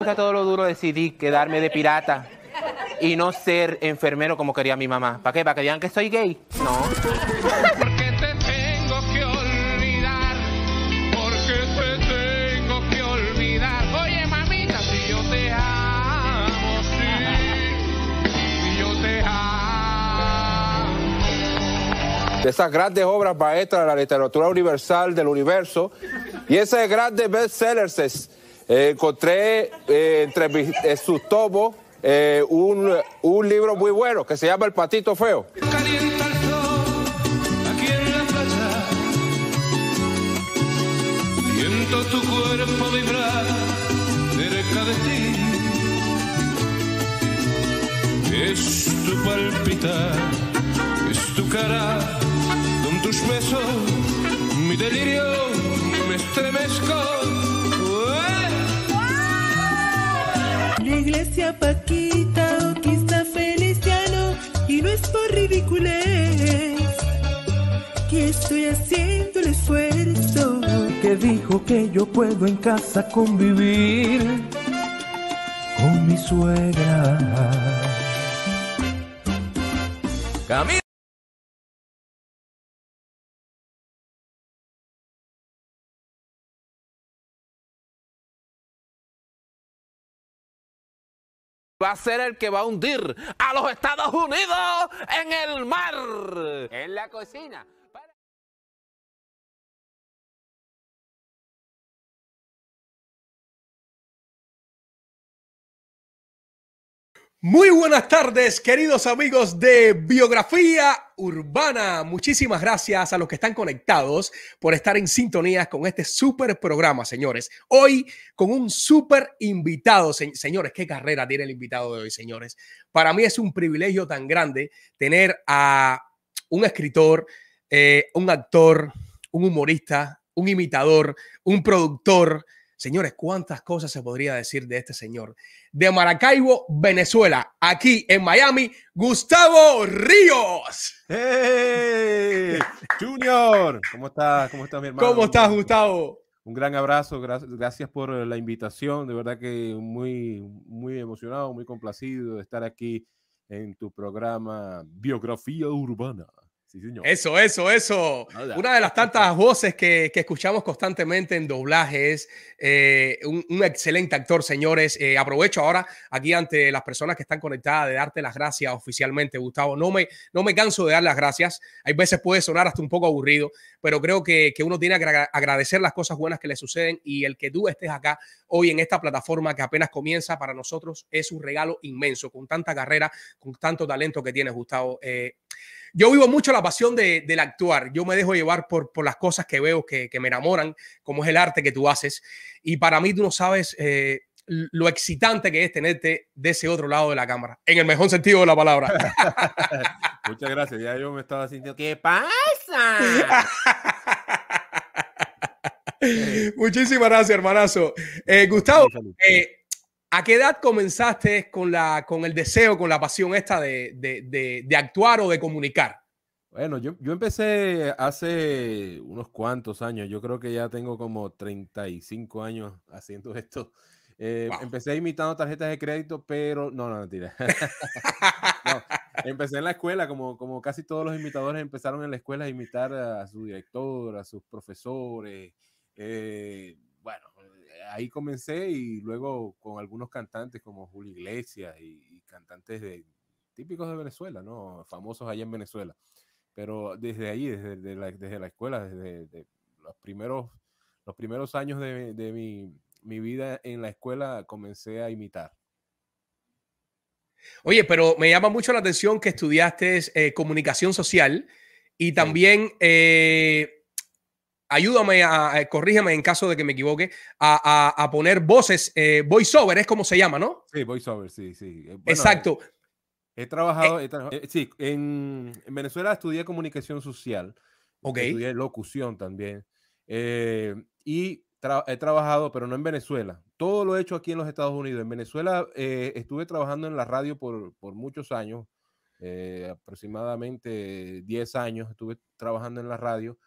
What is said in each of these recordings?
Todo lo duro decidí quedarme de pirata y no ser enfermero como quería mi mamá. ¿Para qué? ¿Para que digan que soy gay? No. Porque te tengo que olvidar, porque te tengo que olvidar. Oye, mamita, si yo te amo, sí, si yo te amo. de esas grandes obras maestras de la literatura universal del universo y ese grande bestsellers es, encontré eh, entre eh, sus tomos eh, un, libro muy bueno que se llama El Patito Feo. Calienta el sol aquí en la playa. Siento tu cuerpo vibrar cerca de ti. Es tu palpitar, es tu cara, con tus besos, mi delirio, me estremezco. La iglesia Paquita o quizá Feliciano y no es por ridiculez que estoy haciendo el esfuerzo que dijo que yo puedo en casa convivir con mi suegra. Camila. Va a ser el que va a hundir a los Estados Unidos en el mar. En la cocina. Muy buenas tardes, queridos amigos de Biografía Urbana. Muchísimas gracias a los que están conectados por estar en sintonía con este súper programa, señores. Hoy con un súper invitado, se- señores. ¿Qué carrera tiene el invitado de hoy, señores? Para mí es un privilegio tan grande tener a un escritor, eh, un actor, un humorista, un imitador, un productor. Señores, ¿cuántas cosas se podría decir de este señor? de Maracaibo, Venezuela. Aquí en Miami, Gustavo Ríos. ¡Hey! Junior, ¿cómo estás? ¿Cómo estás, mi hermano? ¿Cómo estás, Gustavo? Un gran abrazo, gra- gracias por la invitación, de verdad que muy, muy emocionado, muy complacido de estar aquí en tu programa Biografía Urbana. Sí, señor. Eso, eso, eso. Hola. Una de las tantas voces que, que escuchamos constantemente en doblajes. eh, un, un excelente actor, señores. Eh, aprovecho ahora aquí ante las personas que están conectadas de darte las gracias oficialmente, Gustavo. No me, no me canso de dar las gracias. Hay veces puede sonar hasta un poco aburrido, pero creo que, que uno tiene que agra- agradecer las cosas buenas que le suceden y el que tú estés acá hoy en esta plataforma que apenas comienza para nosotros es un regalo inmenso, con tanta carrera, con tanto talento que tienes, Gustavo. Eh, yo vivo mucho la pasión de, del actuar. Yo me dejo llevar por, por las cosas que veo que, que me enamoran, como es el arte que tú haces. Y para mí tú no sabes eh, lo excitante que es tenerte de ese otro lado de la cámara, en el mejor sentido de la palabra. Muchas gracias, ya yo me estaba sintiendo ¿Qué pasa? Muchísimas gracias, hermanazo. Eh, Gustavo, eh, ¿a qué edad comenzaste con, la, con el deseo, con la pasión esta de, de- de- de actuar o de comunicar? Bueno, yo, yo empecé hace unos cuantos años, yo creo que ya tengo como 35 años haciendo esto. Eh, Wow. Empecé imitando tarjetas de crédito, pero no, no, mentira. No, empecé en la escuela, como, como casi todos los imitadores empezaron en la escuela a imitar a su director, a sus profesores. eh, bueno, ahí comencé y luego con algunos cantantes como Julio Iglesias y, y cantantes de, típicos de Venezuela, ¿no? Famosos allá en Venezuela. Pero desde ahí, desde, de la, desde la escuela, desde de los, primeros, los primeros años de, de mi, mi vida en la escuela, comencé a imitar. Oye, pero me llama mucho la atención que estudiaste eh, comunicación social y también, eh, ayúdame, a, a- corrígeme en caso de que me equivoque, a, a- a poner voces, eh, voiceover, es como se llama, ¿no? Sí, voiceover, sí, sí. Eh, bueno, Exacto. He trabajado, he tra- eh, sí, en, en Venezuela estudié comunicación social, Ok. estudié locución también, eh, y tra- he trabajado, pero no en Venezuela. Todo lo he hecho aquí en los Estados Unidos. En Venezuela eh, estuve trabajando en la radio por, por muchos años, eh, aproximadamente 10 años estuve trabajando en la radio,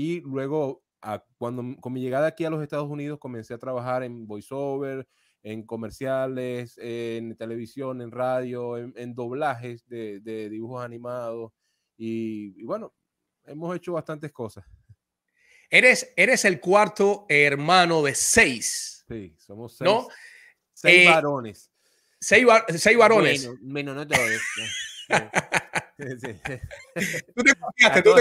y luego, a- cuando m- con mi llegada aquí a los Estados Unidos, comencé a trabajar en voiceover, en comerciales, en televisión, en radio, en, en doblajes de, de dibujos animados. Y, y bueno, hemos hecho bastantes cosas. Eres, eres el cuarto hermano de seis, Sí, somos seis, ¿no? seis Eh, varones. Seis, va- seis varones. Bueno, bueno, no sí. Tú te cuarteaste, A tú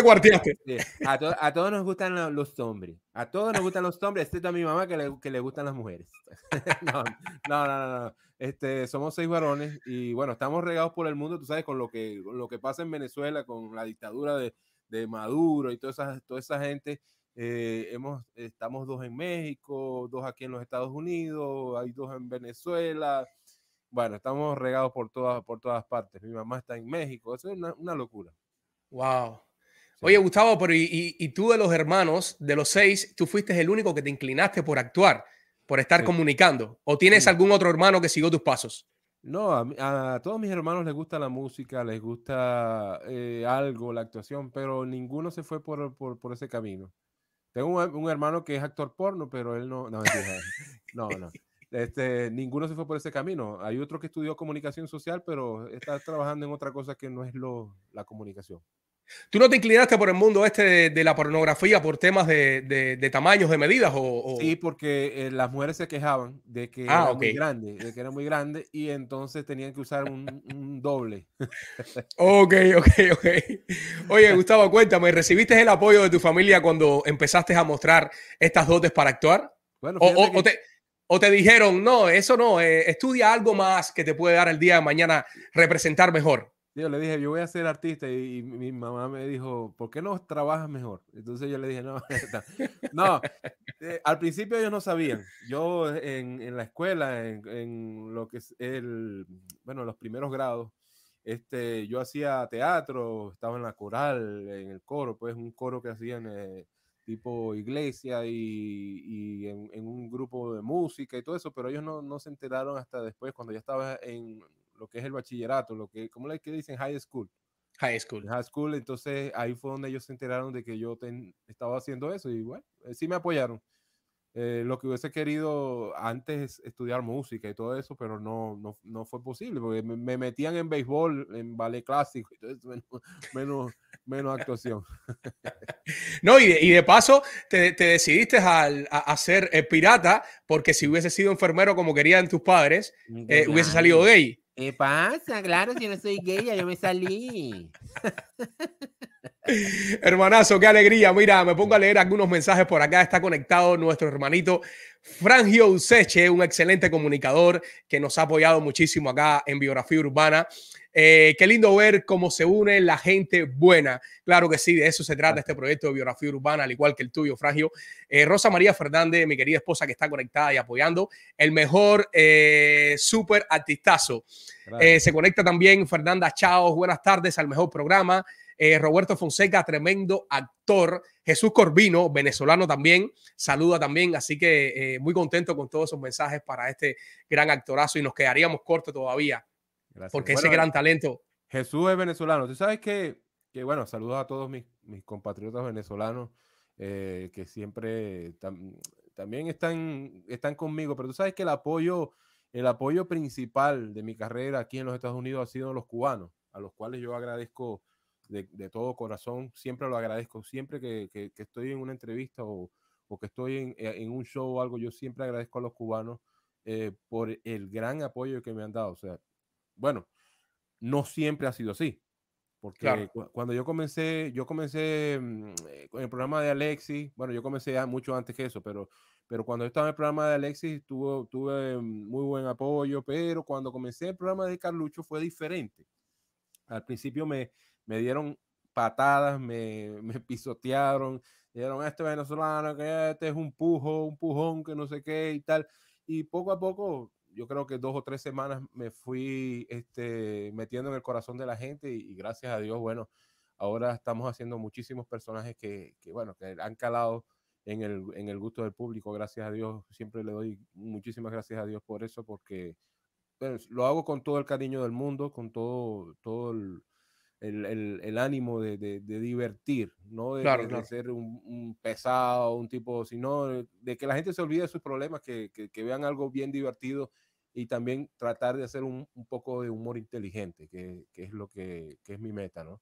te. Sí, A, to- a todos nos gustan lo- los hombres. A todos nos gustan los hombres, excepto a mi mamá que le, que le gustan las mujeres. no, no, no, no, no. Este, somos seis varones y bueno, estamos regados por el mundo, tú sabes, con lo que, con lo que pasa en Venezuela, con la dictadura de, de Maduro y toda esa, toda esa gente. eh, hemos, estamos dos en México, dos aquí en los Estados Unidos, hay dos en Venezuela. Bueno, estamos regados por todas, por todas partes. Mi mamá está en México, eso es una, una locura. Wow. Sí. Oye, Gustavo, pero y, y- y tú de los hermanos, de los seis, tú fuiste el único que te inclinaste por actuar, por estar Sí. comunicando. ¿O tienes Sí. algún otro hermano que siguió tus pasos? No, a, todos mis hermanos les gusta la música, les gusta eh, algo, la actuación, pero ninguno se fue por, por, por ese camino. Tengo un, un hermano que es actor porno, pero él no, no, no. Este, ninguno se fue por ese camino. Hay otro que estudió comunicación social, pero está trabajando en otra cosa que no es lo, la comunicación. ¿Tú no te inclinaste por el mundo este de, de la pornografía por temas de, de- de tamaños, de medidas? O, o- Sí, porque eh, las mujeres se quejaban de que Ah, era ok. muy grande, de que era muy grande y entonces tenían que usar un, un doble. Ok, ok, ok. Oye, Gustavo, cuéntame, ¿recibiste el apoyo de tu familia cuando empezaste a mostrar estas dotes para actuar? Bueno, O, o- que- o te, o te dijeron, no, eso no, eh, estudia algo más que te puede dar el día de mañana representar mejor? Yo le dije, yo voy a ser artista y, y mi mamá me dijo, ¿por qué no trabajas mejor? Entonces yo le dije, no, no, eh, al principio ellos no sabían. Yo en, en la escuela, en, en lo que es el, bueno, los primeros grados, este, yo hacía teatro, estaba en la coral, en el coro, pues un coro que hacían eh, tipo iglesia y, y en, en un grupo de música y todo eso, pero ellos no, no se enteraron hasta después, cuando ya estaba en lo que es el bachillerato, lo que, ¿cómo le que dicen? High school. High school. High school, entonces ahí fue donde ellos se enteraron de que yo ten- estaba haciendo eso y bueno, eh, sí me apoyaron. Eh, lo que hubiese querido antes es estudiar música y todo eso, pero no, no, no fue posible, porque me, me metían en béisbol, en ballet clásico, eso, menos, menos, menos actuación. No, y de, y de paso te, te decidiste al- a, a ser eh, pirata porque si hubiese sido enfermero como querían tus padres, eh, hubiese salido gay. ¿Qué pasa? Claro, si no soy gay, ya yo me salí. Hermanazo, qué alegría. Mira, me pongo a leer algunos mensajes por acá. Está conectado nuestro hermanito Frangio Useche, un excelente comunicador que nos ha apoyado muchísimo acá en Biografía Urbana. Eh, qué lindo ver cómo se une la gente buena. Claro que sí, de eso se trata este proyecto de Biografía Urbana, al igual que el tuyo, Frangio. Eh, Rosa María Fernández, mi querida esposa que está conectada y apoyando. El mejor eh, súper artistazo. Eh, se conecta también Fernanda Chao. Buenas tardes al mejor programa. Eh, Roberto Fonseca, tremendo actor. Jesús Corvino, venezolano también, saluda también. Así que eh, muy contento con todos esos mensajes para este gran actorazo y nos quedaríamos cortos todavía Gracias. porque Bueno, ese gran talento. Jesús es venezolano. Tú sabes que, que bueno, saludos a todos mis, mis compatriotas venezolanos eh, que siempre tam- también están, están conmigo, pero tú sabes que el apoyo, el apoyo principal de mi carrera aquí en los Estados Unidos ha sido los cubanos, a los cuales yo agradezco de, de todo corazón, siempre lo agradezco, siempre que, que- que estoy en una entrevista o, o que estoy en, eh, en un show o algo, yo siempre agradezco a los cubanos eh, por el gran apoyo que me han dado. O sea, bueno, no siempre ha sido así. Porque Claro. cu- cuando yo comencé, yo comencé mm, eh, con el programa de Alexis, bueno, yo comencé mucho antes que eso, pero, pero cuando yo estaba en el programa de Alexis tuve, tuve muy buen apoyo, pero cuando comencé el programa de Carlucho fue diferente. Al principio me, me dieron patadas, me, me pisotearon, dijeron, este venezolano, que este es un pujo, un pujón, que no sé qué y tal. Y poco a poco, yo creo que dos o tres semanas me fui este, metiendo en el corazón de la gente y, gracias a Dios, bueno, ahora estamos haciendo muchísimos personajes que, que, bueno, que han calado en el, en el gusto del público, gracias a Dios, siempre le doy muchísimas gracias a Dios por eso, porque bueno, lo hago con todo el cariño del mundo, con todo, todo el, el, el- el ánimo de, de- de divertir, no de, Claro, de ser un, un pesado, un tipo, sino de, de que la gente se olvide de sus problemas, que, que- que vean algo bien divertido y también tratar de hacer un, un poco de humor inteligente, que, que es lo que, que es mi meta, ¿no?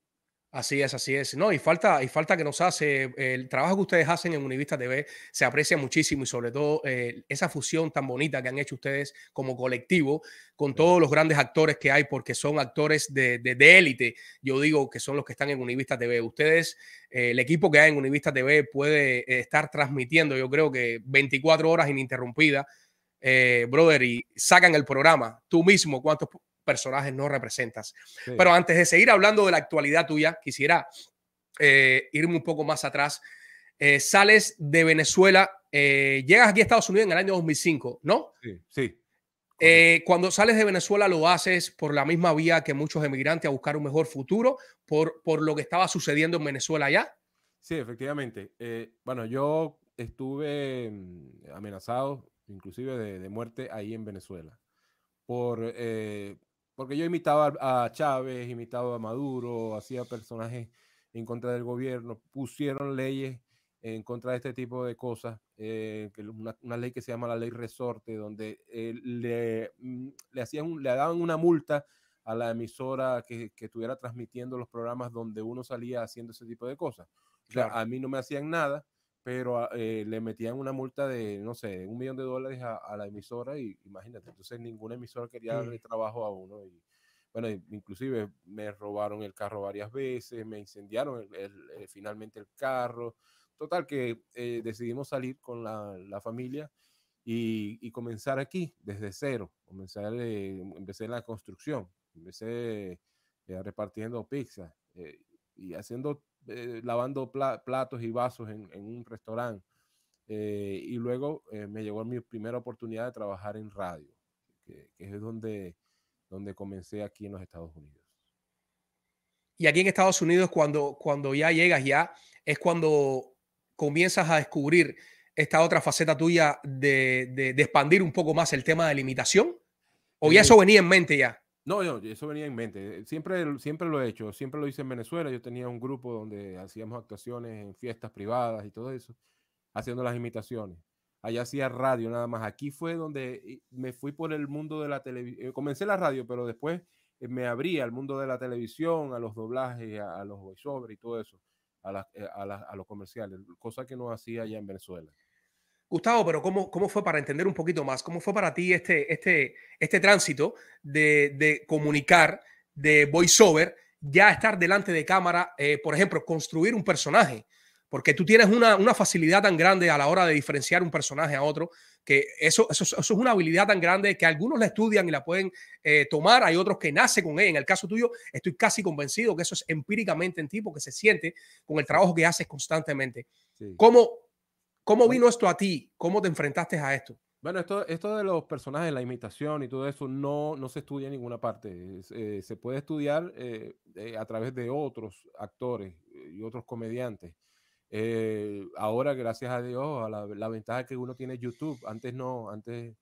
Así es, así es. No, y falta, y falta que nos hace, el trabajo que ustedes hacen en Univista TV se aprecia muchísimo y sobre todo eh, esa fusión tan bonita que han hecho ustedes como colectivo con todos los grandes actores que hay, porque son actores de, de, de élite, yo digo que son los que están en Univista TV. Ustedes, eh, el equipo que hay en Univista TV puede eh, estar transmitiendo, yo creo que 24 horas ininterrumpida, eh, brother, y sacan el programa. Tú mismo, ¿cuántos personajes no representas? Sí. Pero antes de seguir hablando de la actualidad tuya, quisiera eh, irme un poco más atrás. Eh, sales de Venezuela, eh, llegas aquí a Estados Unidos en el año 2005, ¿no? sí, sí. Eh, cuando sales de Venezuela lo haces por la misma vía que muchos emigrantes a buscar un mejor futuro, por, por lo que estaba sucediendo en Venezuela allá. Sí, efectivamente. Eh, bueno, yo estuve mm, amenazado, inclusive de, de muerte, ahí en Venezuela. Por, eh, porque yo imitaba a Chávez, imitaba a Maduro, hacía personajes en contra del gobierno, pusieron leyes en contra de este tipo de cosas, eh, que una, una ley que se llama la ley resorte, donde eh, le, mm, le, hacían, un- le daban una multa a la emisora que, que estuviera transmitiendo los programas donde uno salía haciendo ese tipo de cosas. O sea, a mí no me hacían nada, pero a- eh, le metían una multa de, no sé, un millón de dólares a, a la emisora y imagínate, entonces ninguna emisora quería Mm. darle trabajo a uno. Y, bueno, inclusive me robaron el carro varias veces, me incendiaron el- el- eh, finalmente el carro. Total que eh, decidimos salir con la, la familia y, y comenzar aquí desde cero. Comenzar, eh, empecé en la construcción, empecé eh, repartiendo pizza eh, y haciendo, eh, lavando pla- platos y vasos en, en un restaurante. Eh, y luego eh, me llegó mi primera oportunidad de trabajar en radio, que, que es donde, donde comencé aquí en los Estados Unidos. Y aquí en Estados Unidos, cuando, cuando ya llegas, ya es cuando comienzas a descubrir esta otra faceta tuya de, de- de expandir un poco más el tema de la imitación. ¿O ya eso venía en mente ya? No, no, eso venía en mente. Siempre, siempre lo he hecho. Siempre lo hice en Venezuela. Yo tenía un grupo donde hacíamos actuaciones en fiestas privadas y todo eso, haciendo las imitaciones. Allá hacía radio nada más. Aquí fue donde eh, me fui por el mundo de la televisión. Comencé la radio, pero después eh, me abrí al mundo de la televisión, a los doblajes, a, los voiceovers y todo eso, a, eh, a, a los comerciales, cosa que no hacía allá en Venezuela. Gustavo, pero ¿cómo, ¿cómo fue para entender un poquito más? ¿Cómo fue para ti este, este, este tránsito de, de comunicar, de voiceover, ya estar delante de cámara, eh, por ejemplo, construir un personaje? Porque tú tienes una, una facilidad tan grande a la hora de diferenciar un personaje a otro, que eso, eso, eso es una habilidad tan grande que algunos la estudian y la pueden eh, tomar, hay otros que nacen con ella. En el caso tuyo, estoy casi convencido que eso es empíricamente en ti, porque se siente con el trabajo que haces constantemente. Sí. ¿Cómo, cómo vino esto a ti? ¿Cómo te enfrentaste a esto? Bueno, esto, esto de los personajes, la imitación y todo eso, no, no se estudia en ninguna parte. Eh, se puede estudiar eh, eh, a través de otros actores eh, y otros comediantes. Eh, ahora, gracias a Dios, a la, la ventaja que uno tiene YouTube, antes no, antes,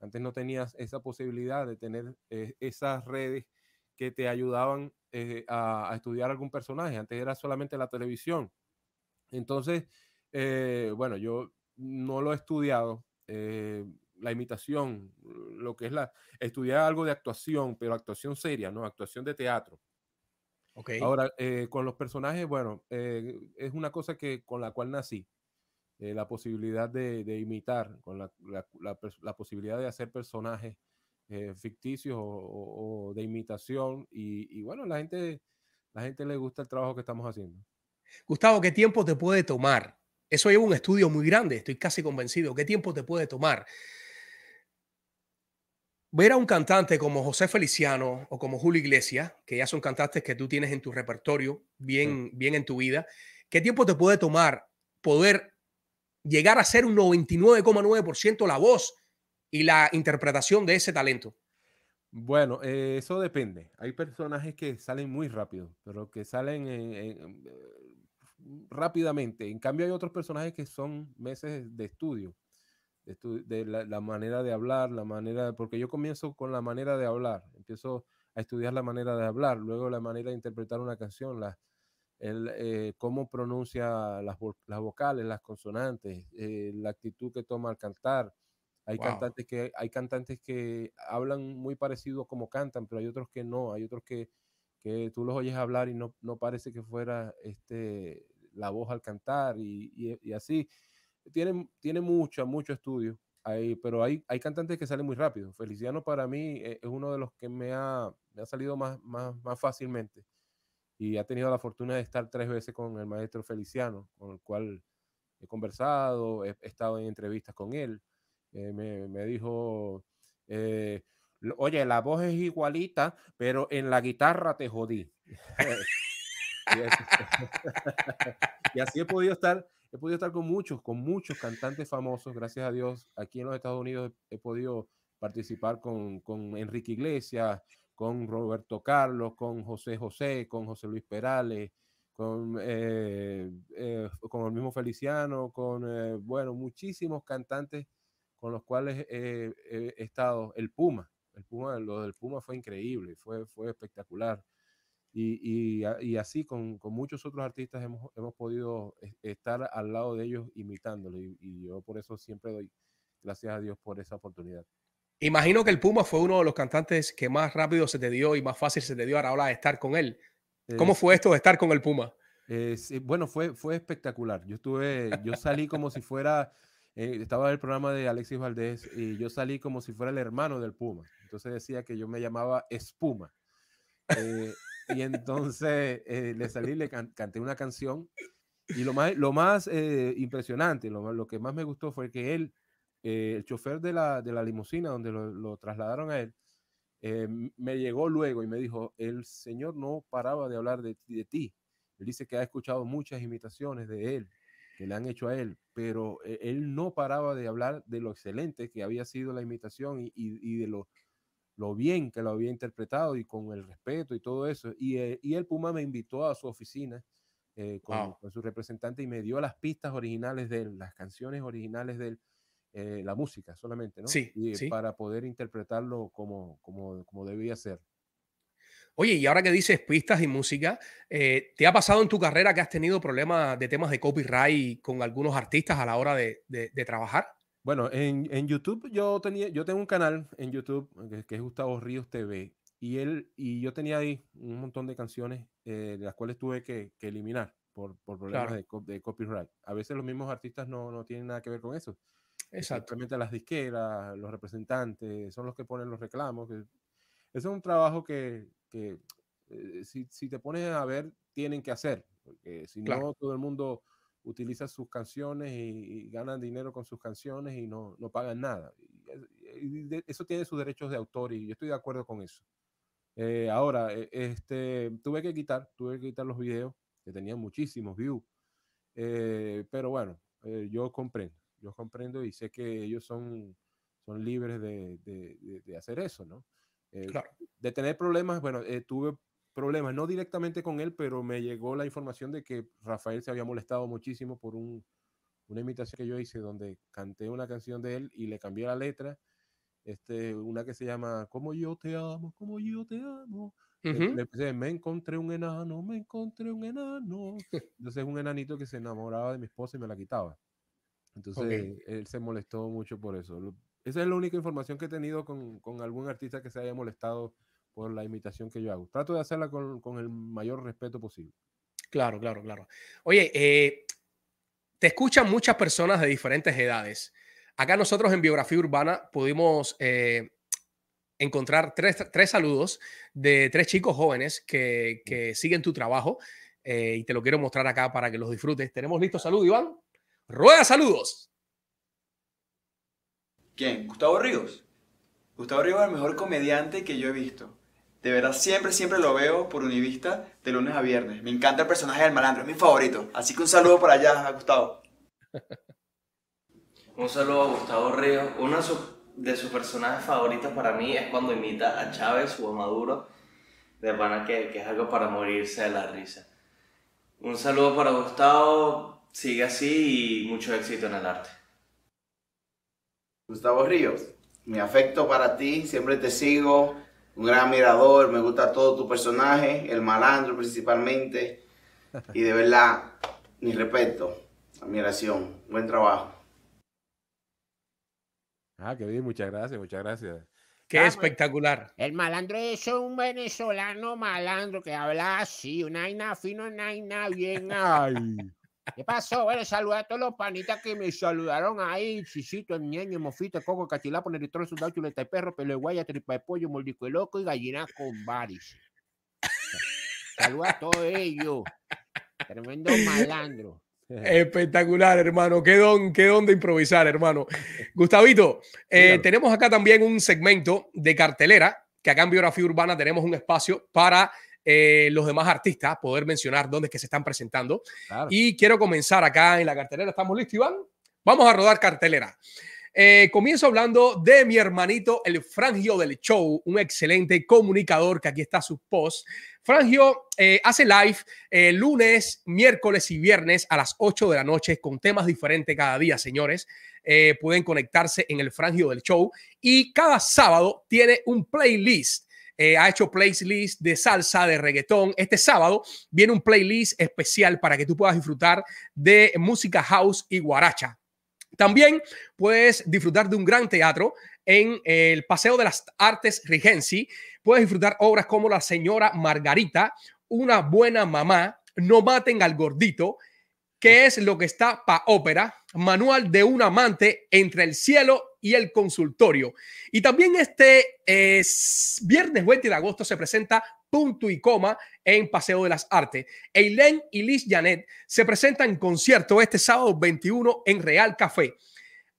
antes no tenías esa posibilidad de tener eh, esas redes que te ayudaban a, a estudiar algún personaje. Antes era solamente la televisión. Entonces, eh, bueno, yo no lo he estudiado, eh, la imitación, lo que es la, estudiar algo de actuación, pero actuación seria, ¿no? Actuación de teatro. Ok. Ahora, eh, con los personajes, bueno, es una cosa que con la cual nací, la posibilidad de, de imitar, con la, la- la pers- la posibilidad de hacer personajes eh, ficticios o, o- o de imitación y, y bueno, la gente, la gente le gusta el trabajo que estamos haciendo. Gustavo, ¿qué tiempo te puede tomar? Eso lleva un estudio muy grande, estoy casi convencido. ¿Qué tiempo te puede tomar? Ver a un cantante como José Feliciano o como Julio Iglesias, que ya son cantantes que tú tienes en tu repertorio, bien, bien en tu vida, ¿qué tiempo te puede tomar poder llegar a ser un 99,9% la voz y la interpretación de ese talento? Bueno, eh, eso depende. Hay personajes que salen muy rápido, pero que salen en- en- eh, rápidamente. En cambio, hay otros personajes que son meses de estudio, de, estu- de la, la manera de hablar, la manera, porque yo comienzo con la manera de hablar. Empiezo a estudiar la manera de hablar, luego la manera de interpretar una canción, la, el, eh, cómo pronuncia las, vo- las vocales, las consonantes, eh, la actitud que toma al cantar. Hay Wow. cantantes que hay cantantes que hablan muy parecido como cantan, pero hay otros que no, hay otros que, que tú los oyes hablar y no, no parece que fuera este, la voz al cantar y, y- y así. Tiene, tiene mucho, mucho estudio ahí, pero hay, hay cantantes que salen muy rápido. Feliciano para mí eh, es uno de los que me ha, me ha salido más, más, más fácilmente y ha tenido la fortuna de estar tres veces con el maestro Feliciano, con el cual he conversado, he, he estado en entrevistas con él. Eh, me, me dijo, eh, "Lo- oye, la voz es igualita, pero en la guitarra te jodí. y, así, he podido estar, he podido estar con muchos, con muchos cantantes famosos, gracias a Dios. Aquí en los Estados Unidos he, podido participar con, con Enrique Iglesias, con Roberto Carlos, con José José, con José Luis Perales, con, eh, eh, con el mismo Feliciano, con, eh, bueno, muchísimos cantantes con los cuales he estado. El Puma, el Puma, lo del Puma fue increíble, fue, fue espectacular. Y, y, y así con, con muchos otros artistas hemos, hemos podido es- estar al lado de ellos imitándolo. Y, y yo por eso siempre doy gracias a Dios por esa oportunidad. Imagino que el Puma fue uno de los cantantes que más rápido se te dio y más fácil se te dio a la hora de estar con él. ¿Cómo fue esto de estar con el Puma? Eh, sí, bueno, fue, fue espectacular. Yo estuve, yo salí como si fuera, eh, estaba en el programa de Alexis Valdés y yo salí como si fuera el hermano del Puma. Entonces decía que yo me llamaba Espuma. Eh, y entonces eh, le salí, le can- canté una canción y lo más, lo más eh, impresionante, lo, lo que más me gustó fue que él, eh, el chofer de la, de la limusina donde lo, lo trasladaron a él, eh, me llegó luego y me dijo, el señor no paraba de hablar de, de ti. Él dice que ha escuchado muchas imitaciones de él, que le han hecho a él, pero eh, él no paraba de hablar de lo excelente que había sido la imitación y, y- y de lo, lo bien que lo había interpretado y con el respeto y todo eso. Y, eh, y el Puma me invitó a su oficina eh, con, Wow. con su representante y me dio las pistas originales de él, las canciones originales de él, eh, la música solamente, ¿no? Sí, Y, sí. Para poder interpretarlo como, como, como debía ser. Oye, y ahora que dices pistas y música, eh, ¿te ha pasado en tu carrera que has tenido problemas de temas de copyright con algunos artistas a la hora de, de- de trabajar? Bueno, en, en YouTube yo tenía, yo tengo un canal en YouTube que, que es Gustavo Ríos TV y él y yo tenía ahí un montón de canciones eh, de las cuales tuve que, que eliminar por, por problemas Claro. de, de copyright. A veces los mismos artistas no, no tienen nada que ver con eso. Exacto. Simplemente las disqueras, los representantes, son los que ponen los reclamos. que- eso es un trabajo que, que, eh, si, si te pones a ver, tienen que hacer, porque si Claro. no, todo el mundo utiliza sus canciones y, y ganan dinero con sus canciones y no, no pagan nada. Y y eso tiene sus derechos de autor y yo estoy de acuerdo con eso. Eh, ahora, eh, este, tuve que quitar, tuve que quitar los videos que tenían muchísimos views, eh, pero bueno, eh, yo comprendo, yo comprendo y sé que ellos son, son libres de, de- de- hacer eso, ¿no? Eh, Claro. de tener problemas, bueno, tuve problemas, no directamente con él, pero me llegó la información de que Rafael se había molestado muchísimo por un, una imitación que yo hice donde canté una canción de él y le cambié la letra, este, una que se llama Como yo te amo, como yo te amo. Le- Ujú. le empecé, me encontré un enano, me encontré un enano. Entonces un enanito que se enamoraba de mi esposa y me la quitaba. Entonces él se molestó mucho por eso. Esa es la única información que he tenido con, con algún artista que se haya molestado por la imitación que yo hago. Trato de hacerla con, con el mayor respeto posible. Claro, claro, claro. Oye, eh, te escuchan muchas personas de diferentes edades. Acá nosotros en Biografía Urbana pudimos eh, encontrar tres, tres saludos de tres chicos jóvenes que, que siguen tu trabajo eh, y te lo quiero mostrar acá para que los disfrutes. ¿Tenemos listo salud, Iván? Rueda saludos. ¿Quién? Gustavo Ríos. Gustavo Ríos es el mejor comediante que yo he visto. De verdad, siempre, siempre lo veo por Univista de lunes a viernes. Me encanta el personaje del malandro, es mi favorito. Así que un saludo por allá a Gustavo. Un saludo a Gustavo Ríos. Uno de sus, de sus personajes favoritos para mí es cuando imita a Chávez o a Maduro. De pana que, que es algo para morirse de la risa. Un saludo para Gustavo. Sigue así y mucho éxito en el arte. Gustavo Ríos, mi afecto para ti, siempre te sigo, un gran admirador, me gusta todo tu personaje, el malandro principalmente. Y de verdad, mi respeto, admiración, buen trabajo. Ah, qué bien, muchas gracias, muchas gracias. Qué Ah, espectacular. El malandro es un venezolano malandro que habla así, una vaina fino, una vaina bien. Ay. ¿Qué pasó? Bueno, saluda a todos los panitas que me saludaron ahí. Chisito, ñeño, mofito, coco, cachilapo, neritro, soldado, chuleta de perro, pelo de guaya, tripa de pollo, moldico de loco y gallina con varices. Saluda a todos ellos. Tremendo malandro. Espectacular, hermano. Qué don, qué don de improvisar, hermano. Gustavito, eh, tenemos acá también un segmento de cartelera, que acá en Biografía Urbana tenemos un espacio para eh, los demás artistas poder mencionar dónde es que se están presentando. Claro. Y quiero comenzar acá en la cartelera. ¿Estamos listos, Iván? Vamos a rodar cartelera. Eh, comienzo hablando de mi hermanito, el Frangio del Show, un excelente comunicador que aquí está su post. Frangio eh, hace live eh, lunes, miércoles y viernes a las 8 de la noche con temas diferentes cada día, señores. Pueden conectarse en el Frangio del Show y cada sábado tiene un playlist. Eh, ha hecho playlist de salsa, de reggaetón. Este sábado viene un playlist especial para que tú puedas disfrutar de música house y guaracha. También puedes disfrutar de un gran teatro en el Paseo de las Artes Regency. Puedes disfrutar obras como La Señora Margarita, Una Buena Mamá, No Maten al Gordito, que es lo que está pa' ópera, Manual de un Amante entre el cielo y el consultorio. Y también este eh, viernes 20 de agosto se presenta Punto y Coma en Paseo de las Artes. Eileen y Liz Janet se presentan en concierto este sábado 21 en Real Café.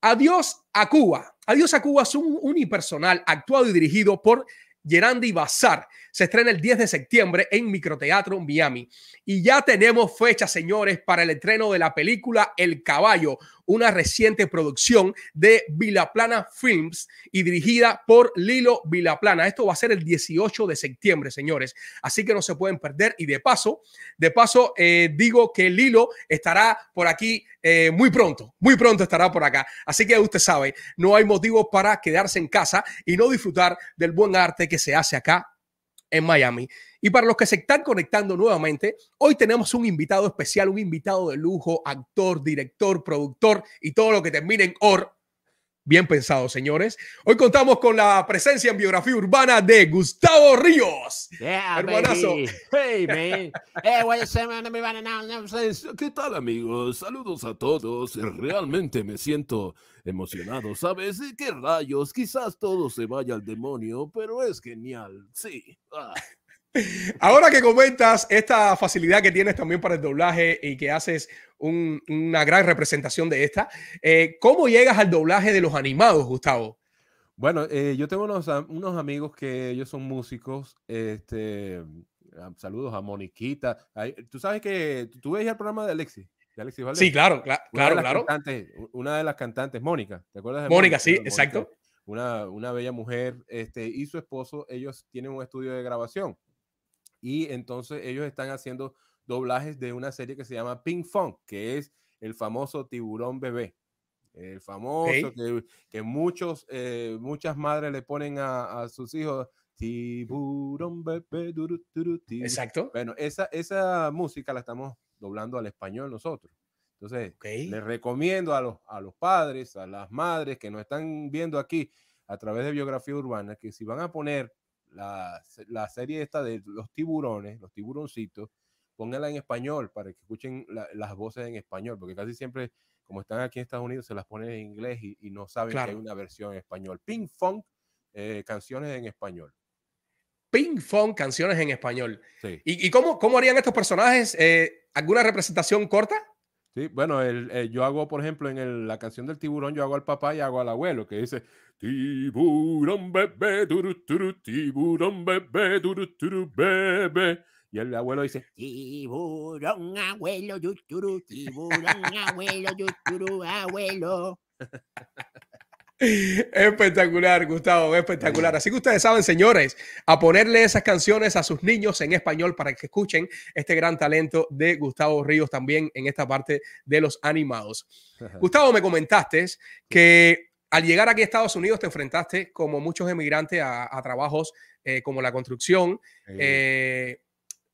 Adiós a Cuba. Adiós a Cuba es un unipersonal actuado y dirigido por Gerandi Bazar. Se estrena el 10 de septiembre en Microteatro Miami. Y ya tenemos fecha, señores, para el estreno de la película El Caballo, una reciente producción de Vilaplana Films y dirigida por Lilo Vilaplana. Esto va a ser el 18 de septiembre, señores. Así que no se pueden perder. Y de paso, de paso, eh, digo que Lilo estará por aquí eh, muy pronto, muy pronto estará por acá. Así que usted sabe, no hay motivo para quedarse en casa y no disfrutar del buen arte que se hace acá en Miami. Y para los que se están conectando nuevamente, hoy tenemos un invitado especial, un invitado de lujo, actor, director, productor y todo lo que termine en OR. Bien pensado, señores. Hoy contamos con la presencia en biografía urbana de Gustavo Ríos. Yeah, Hermanazo. baby. Hey, man. Hey, what ¿Qué tal amigos? Saludos a todos. Realmente me siento emocionado, ¿sabes? ¿Qué rayos? Quizás todo se vaya al demonio, pero es genial. Sí. Ah. Ahora que comentas esta facilidad que tienes también para el doblaje y que haces un- una gran representación de esta, eh, ¿cómo llegas al doblaje de los animados, Gustavo? Bueno, eh, yo tengo unos, unos amigos que ellos son músicos. Este, saludos a Moniquita. Ay, Tú sabes que tú veías el programa de Alexis. De Alexis Valdés? Sí, claro, cla- Una de claro, las claro. cantantes- una de las cantantes, Mónica. ¿Te acuerdas de Mónica, sí, Mónica? exacto. Una, una bella mujer. Este, y su esposo, ellos tienen un estudio de grabación. Y entonces ellos están haciendo doblajes de una serie que se llama Pink Funk, que es el famoso tiburón bebé. El famoso que, que muchos, eh, muchas madres le ponen a, a sus hijos tiburón bebé. duru, duru, tibu". Exacto. Bueno, esa, esa música la estamos doblando al español nosotros. Entonces, les recomiendo a los, a los padres, a las madres que nos están viendo aquí a través de biografía urbana, que si van a poner la, la serie esta de los tiburones, los tiburoncitos, pónganla en español para que escuchen la- las voces en español, porque casi siempre, como están aquí en Estados Unidos, se las ponen en inglés y, y no saben que hay una versión en español. Pink Funk, eh, canciones en español. Ping Fong, canciones en español. Sí. ¿Y, y cómo, cómo harían estos personajes? Eh, ¿Alguna representación corta? Sí, bueno, el, el- yo hago, por ejemplo, en el- la canción del tiburón, yo hago al papá y hago al abuelo, que dice, tiburón bebé, turu, turu, tiburón bebé, turu, turu, bebé. Y el abuelo dice, Tiburón, abuelo, yuturu, tiburón, abuelo, yuturu, abuelo. Espectacular, Gustavo, espectacular. Así que ustedes saben, señores, a ponerle esas canciones a sus niños en español para que escuchen este gran talento de Gustavo Ríos también en esta parte de los animados. Gustavo, me comentaste que al llegar aquí a Estados Unidos te enfrentaste, como muchos emigrantes, a, a trabajos eh, como la construcción. Eh,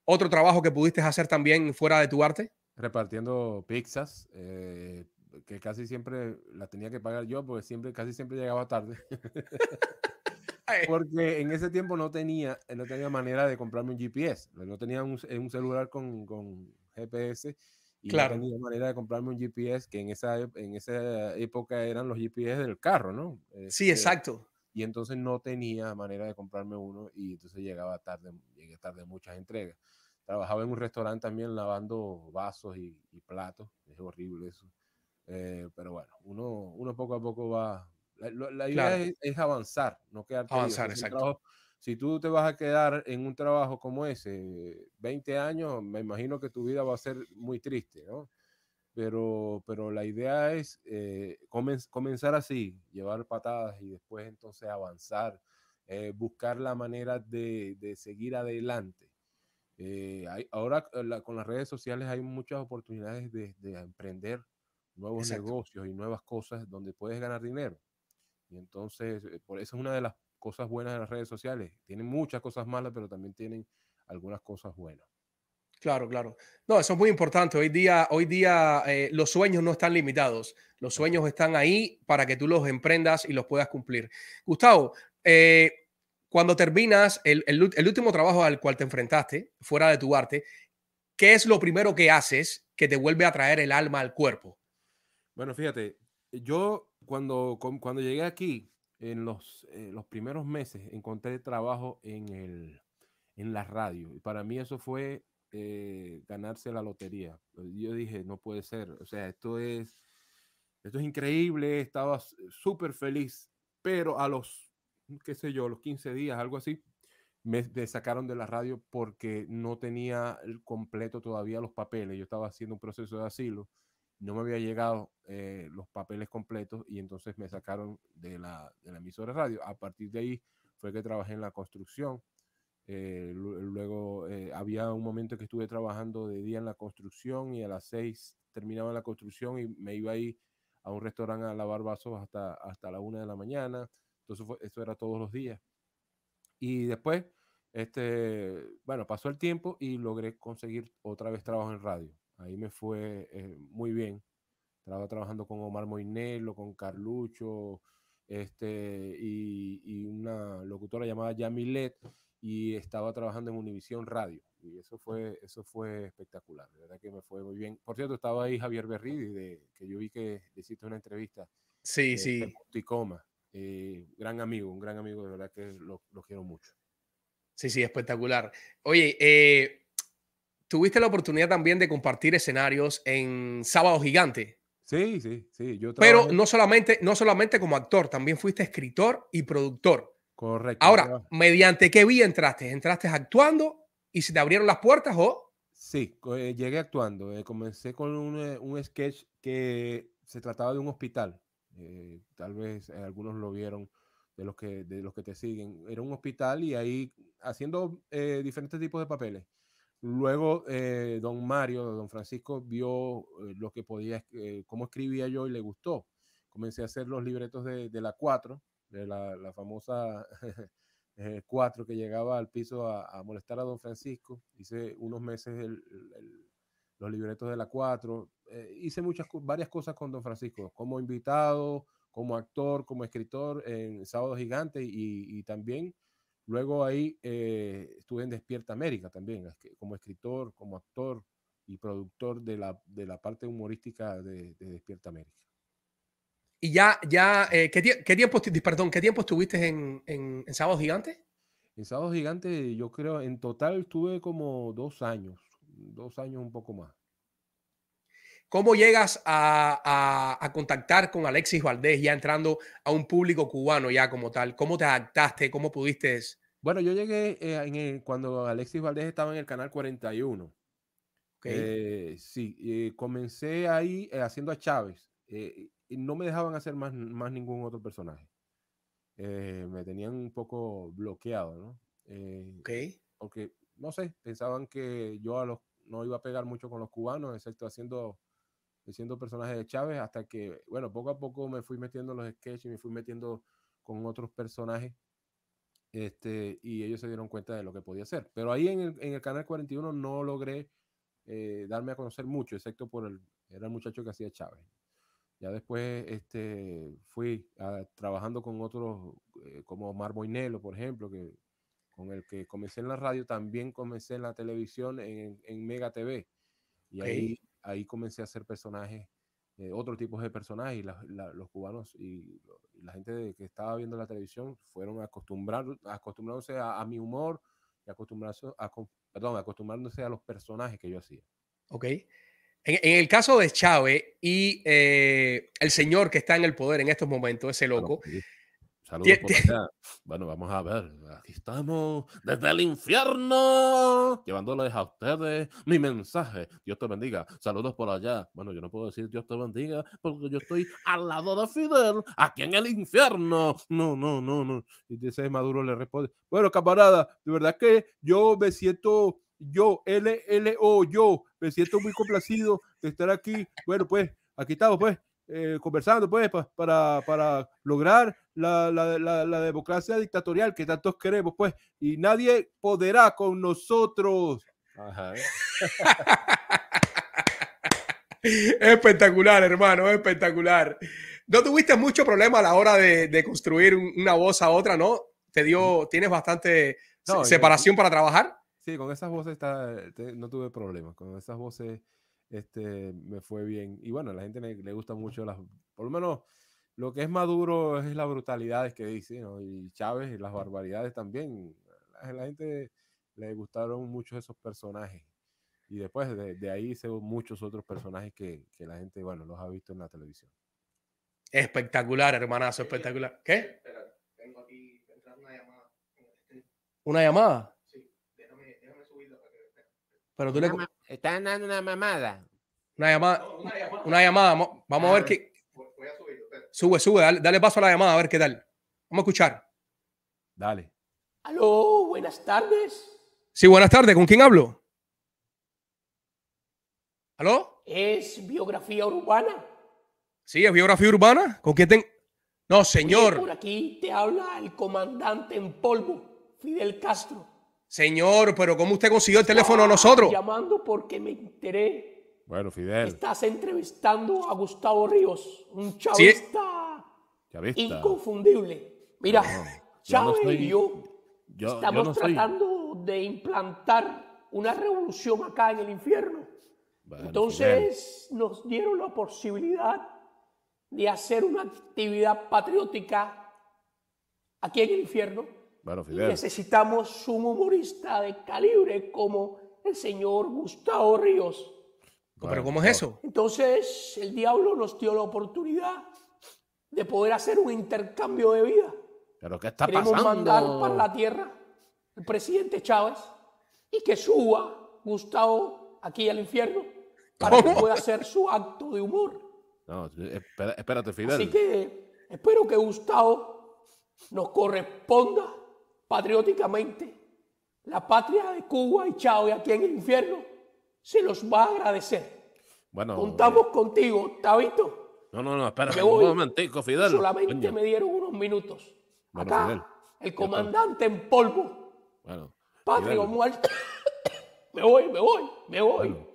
otro trabajo que pudiste hacer también fuera de tu arte. repartiendo pizzas, eh, que casi siempre las tenía que pagar yo, porque siempre, casi siempre llegaba tarde. porque en ese tiempo no tenía, eh, no tenía manera de comprarme un GPS, no tenía un, un celular con, con GPS y Claro. no tenía manera de comprarme un GPS, que en esa, en esa época eran los GPS del carro, ¿no? Sí, Este, exacto. y entonces no tenía manera de comprarme uno y entonces llegaba tarde, llegué tarde a muchas entregas. Trabajaba en un restaurante también lavando vasos y, y platos, es horrible eso. Eh, pero bueno, uno, uno poco a poco va. La, la idea Claro. es, es avanzar, no sea, Avanzar, exacto. trabajo- si tú te vas a quedar en un trabajo como ese, 20 años, me imagino que tu vida va a ser muy triste, ¿no? Pero, pero la idea es eh, comen- comenzar así, llevar patadas y después entonces avanzar, eh, buscar la manera de, de seguir adelante. Eh, hay- ahora eh, la- con las redes sociales hay muchas oportunidades de, de emprender nuevos Exacto. negocios y nuevas cosas donde puedes ganar dinero. Y entonces, eh, por eso es una de las cosas buenas de las redes sociales. Tienen muchas cosas malas, pero también tienen algunas cosas buenas. Claro, claro. No, eso es muy importante. Hoy día, hoy día eh, los sueños no están limitados. Los sueños están ahí para que tú los emprendas y los puedas cumplir. Gustavo, eh, cuando terminas el, el el último trabajo al cual te enfrentaste, fuera de tu arte, ¿qué es lo primero que haces que te vuelve a traer el alma al cuerpo? Bueno, fíjate, yo cuando, cuando llegué aquí, en los, eh, los primeros meses, encontré trabajo en, el, en la radio. Y para mí eso fue eh, ganarse la lotería. Yo dije, no puede ser. O sea, esto es, esto es increíble. Estaba súper feliz. Pero a los, qué sé yo, los 15 días, algo así, me, me sacaron de la radio porque no tenía completo todavía los papeles. Yo estaba haciendo un proceso de asilo no me había llegado eh, los papeles completos y entonces me sacaron de la, emisora de radio. A partir de ahí fue que trabajé en la construcción. eh, lu- luego eh, había un momento que estuve trabajando de día en la construcción y a las seis terminaba la construcción y me iba ahí a un restaurante a lavar vasos hasta, hasta la una de la mañana. Entonces fue- eso era todos los días. Y después, este, bueno, pasó el tiempo y logré conseguir otra vez trabajo en radio. Ahí me fue eh, muy bien. Estaba trabajando con Omar Moinelo, con Carlucho, este, y, y una locutora llamada Yamilet, y estaba trabajando en Univisión Radio. Y eso fue, eso fue espectacular. De verdad que me fue muy bien. Por cierto, estaba ahí Javier Berridi, de, que yo vi que le hiciste una entrevista. Sí, de sí. punto y coma. Eh, gran amigo, un gran amigo, de verdad que lo, lo quiero mucho. Sí, sí, espectacular. Oye, eh, tuviste la oportunidad también de compartir escenarios en Sábado Gigante, Sí, sí, sí. Yo pero no solamente, no solamente como actor, también fuiste escritor y productor. Correcto. Ahora, ¿mediante qué vía entraste? ¿Entraste actuando y se te abrieron las puertas o...? Sí, eh, llegué actuando. eh, comencé con un, eh, un sketch que se trataba de un hospital. eh, tal vez algunos lo vieron de los que de los que te siguen. Era un hospital y ahí haciendo diferentes tipos de papeles. Luego eh, don Mario, don Francisco vio eh, lo que podía, eh, cómo escribía yo y le gustó. Comencé a hacer los libretos de, de la 4, de la, la famosa eh, 4 que llegaba al piso a, molestar a don Francisco. Hice unos meses los libretos de la 4. eh, hice muchas, varias cosas con don Francisco, como invitado, como actor, como escritor en Sábado Gigante y también luego ahí eh, estuve en Despierta América también, como escritor, como actor y productor de la, de la parte humorística de, de Despierta América. Y ya, ya, eh, ¿qué, tie- qué tiempo, perdón, qué tiempo estuviste en, en, en Sábado Gigante? En Sábado Gigante yo creo en total estuve como dos años, dos años un poco más. ¿Cómo llegas a, a- a contactar con Alexis Valdés ya entrando a un público cubano ya como tal? ¿Cómo te adaptaste? ¿Cómo pudiste? Bueno, yo llegué eh, en el- cuando Alexis Valdés estaba en el canal 41. Ok. Eh, sí, eh, comencé ahí haciendo a Chávez. y no me dejaban hacer más, más ningún otro personaje. Me tenían un poco bloqueado, ¿no? Ok. Porque, no sé, pensaban que yo a los, no iba a pegar mucho con los cubanos, excepto haciendo siendo personaje de Chávez hasta que, bueno, poco a poco me fui metiendo en los sketches, me fui metiendo con otros personajes este, y ellos se dieron cuenta de lo que podía hacer. Pero ahí en el, en el canal 41 no logré eh, darme a conocer mucho, excepto por el, era el muchacho que hacía Chávez. Ya después este, fui a- trabajando con otros, eh, como Omar Moinelo, por ejemplo, que, con el que comencé en la radio, también comencé en la televisión en, en Mega TV. Y Ok. ahí, ahí comencé a hacer personajes, eh, otro tipo de personajes, y la- la- los cubanos y, y la gente que estaba viendo la televisión fueron acostumbrar, acostumbrándose a, a mi humor y acostumbrarse a, perdón, acostumbrándose a los personajes que yo hacía. Ok. En, en el caso de Chávez y eh, el señor que está en el poder en estos momentos, ese loco. Saludos por. Bueno, vamos a ver. Aquí estamos desde el infierno, llevándoles a ustedes mi mensaje. Dios te bendiga. Saludos por allá. Bueno, yo no puedo decir Dios te bendiga porque yo estoy al lado de Fidel, aquí en el infierno. No, no, no, no. Y dice Maduro le responde, bueno, camarada, de verdad que yo me siento, yo, LLO, yo, me siento muy complacido de estar aquí. Bueno, pues, aquí estamos, pues, eh, conversando, pues, pa- para, para lograr la, la- la- la democracia dictatorial que tantos queremos, pues, y nadie podrá con nosotros. Ajá. Espectacular, hermano, espectacular. No tuviste mucho problema a la hora de, de construir un- una voz a otra, ¿no? Te dio, tienes bastante No, yo- separación para trabajar. Sí, con esas voces está- te- no tuve problemas. Con esas voces este, me fue bien. Y bueno, a la gente le, le gusta mucho las. Por lo menos lo que es Maduro es las brutalidades que dice, ¿no? Y Chávez y las barbaridades también. A la gente le gustaron mucho esos personajes. Y después de, de ahí se muchos otros personajes que, que la gente, bueno, los ha visto en la televisión. Espectacular, hermanazo, espectacular. ¿Qué? ¿Una llamada? Pero tú le... Una Están dando una mamada. Una llamada. Una llamada. Mo- Vamos a ver qué. Sube, sube, dale, dale paso a la llamada a ver qué tal. Vamos a escuchar. Dale. Aló, buenas tardes. Sí, buenas tardes. ¿Con quién hablo? ¿Aló? ¿Es biografía urbana? Sí, es biografía urbana. ¿Con quién ten... No, Oye, señor. Por aquí te habla el comandante en polvo, Fidel Castro. Señor, pero ¿cómo usted consiguió el teléfono de nosotros? Llamando porque me enteré. Bueno, Fidel, Estás entrevistando a Gustavo Ríos, un chavista chavista. inconfundible. Mira, yo no Chávez soy- y yo yo- yo estamos no soy- tratando de implantar una revolución acá en el infierno. Bueno, Entonces nos dieron la posibilidad de hacer una actividad patriótica aquí en el infierno. Bueno, Y Fidel. necesitamos un humorista de calibre como el señor Gustavo Ríos. Pero ¿cómo es eso? Entonces el diablo nos dio la oportunidad de poder hacer un intercambio de vida. ¿Pero qué está Queremos pasando? mandar para la tierra el presidente Chávez y que suba Gustavo aquí al infierno para que pueda hacer su acto de humor. No, espérate, Fidel. Así que espero que Gustavo nos corresponda patrióticamente. La patria de Cuba y Chávez aquí en el infierno se los va a agradecer. Bueno, Contamos contigo, ¿Tabito? no, no, no, espérate Me un momentico, Fidel. Solamente Coño. me dieron unos minutos. Bueno, Acá, Fidel, el comandante en polvo, Bueno, patria o Fidel. muerte. me voy, me voy, me voy. Bueno,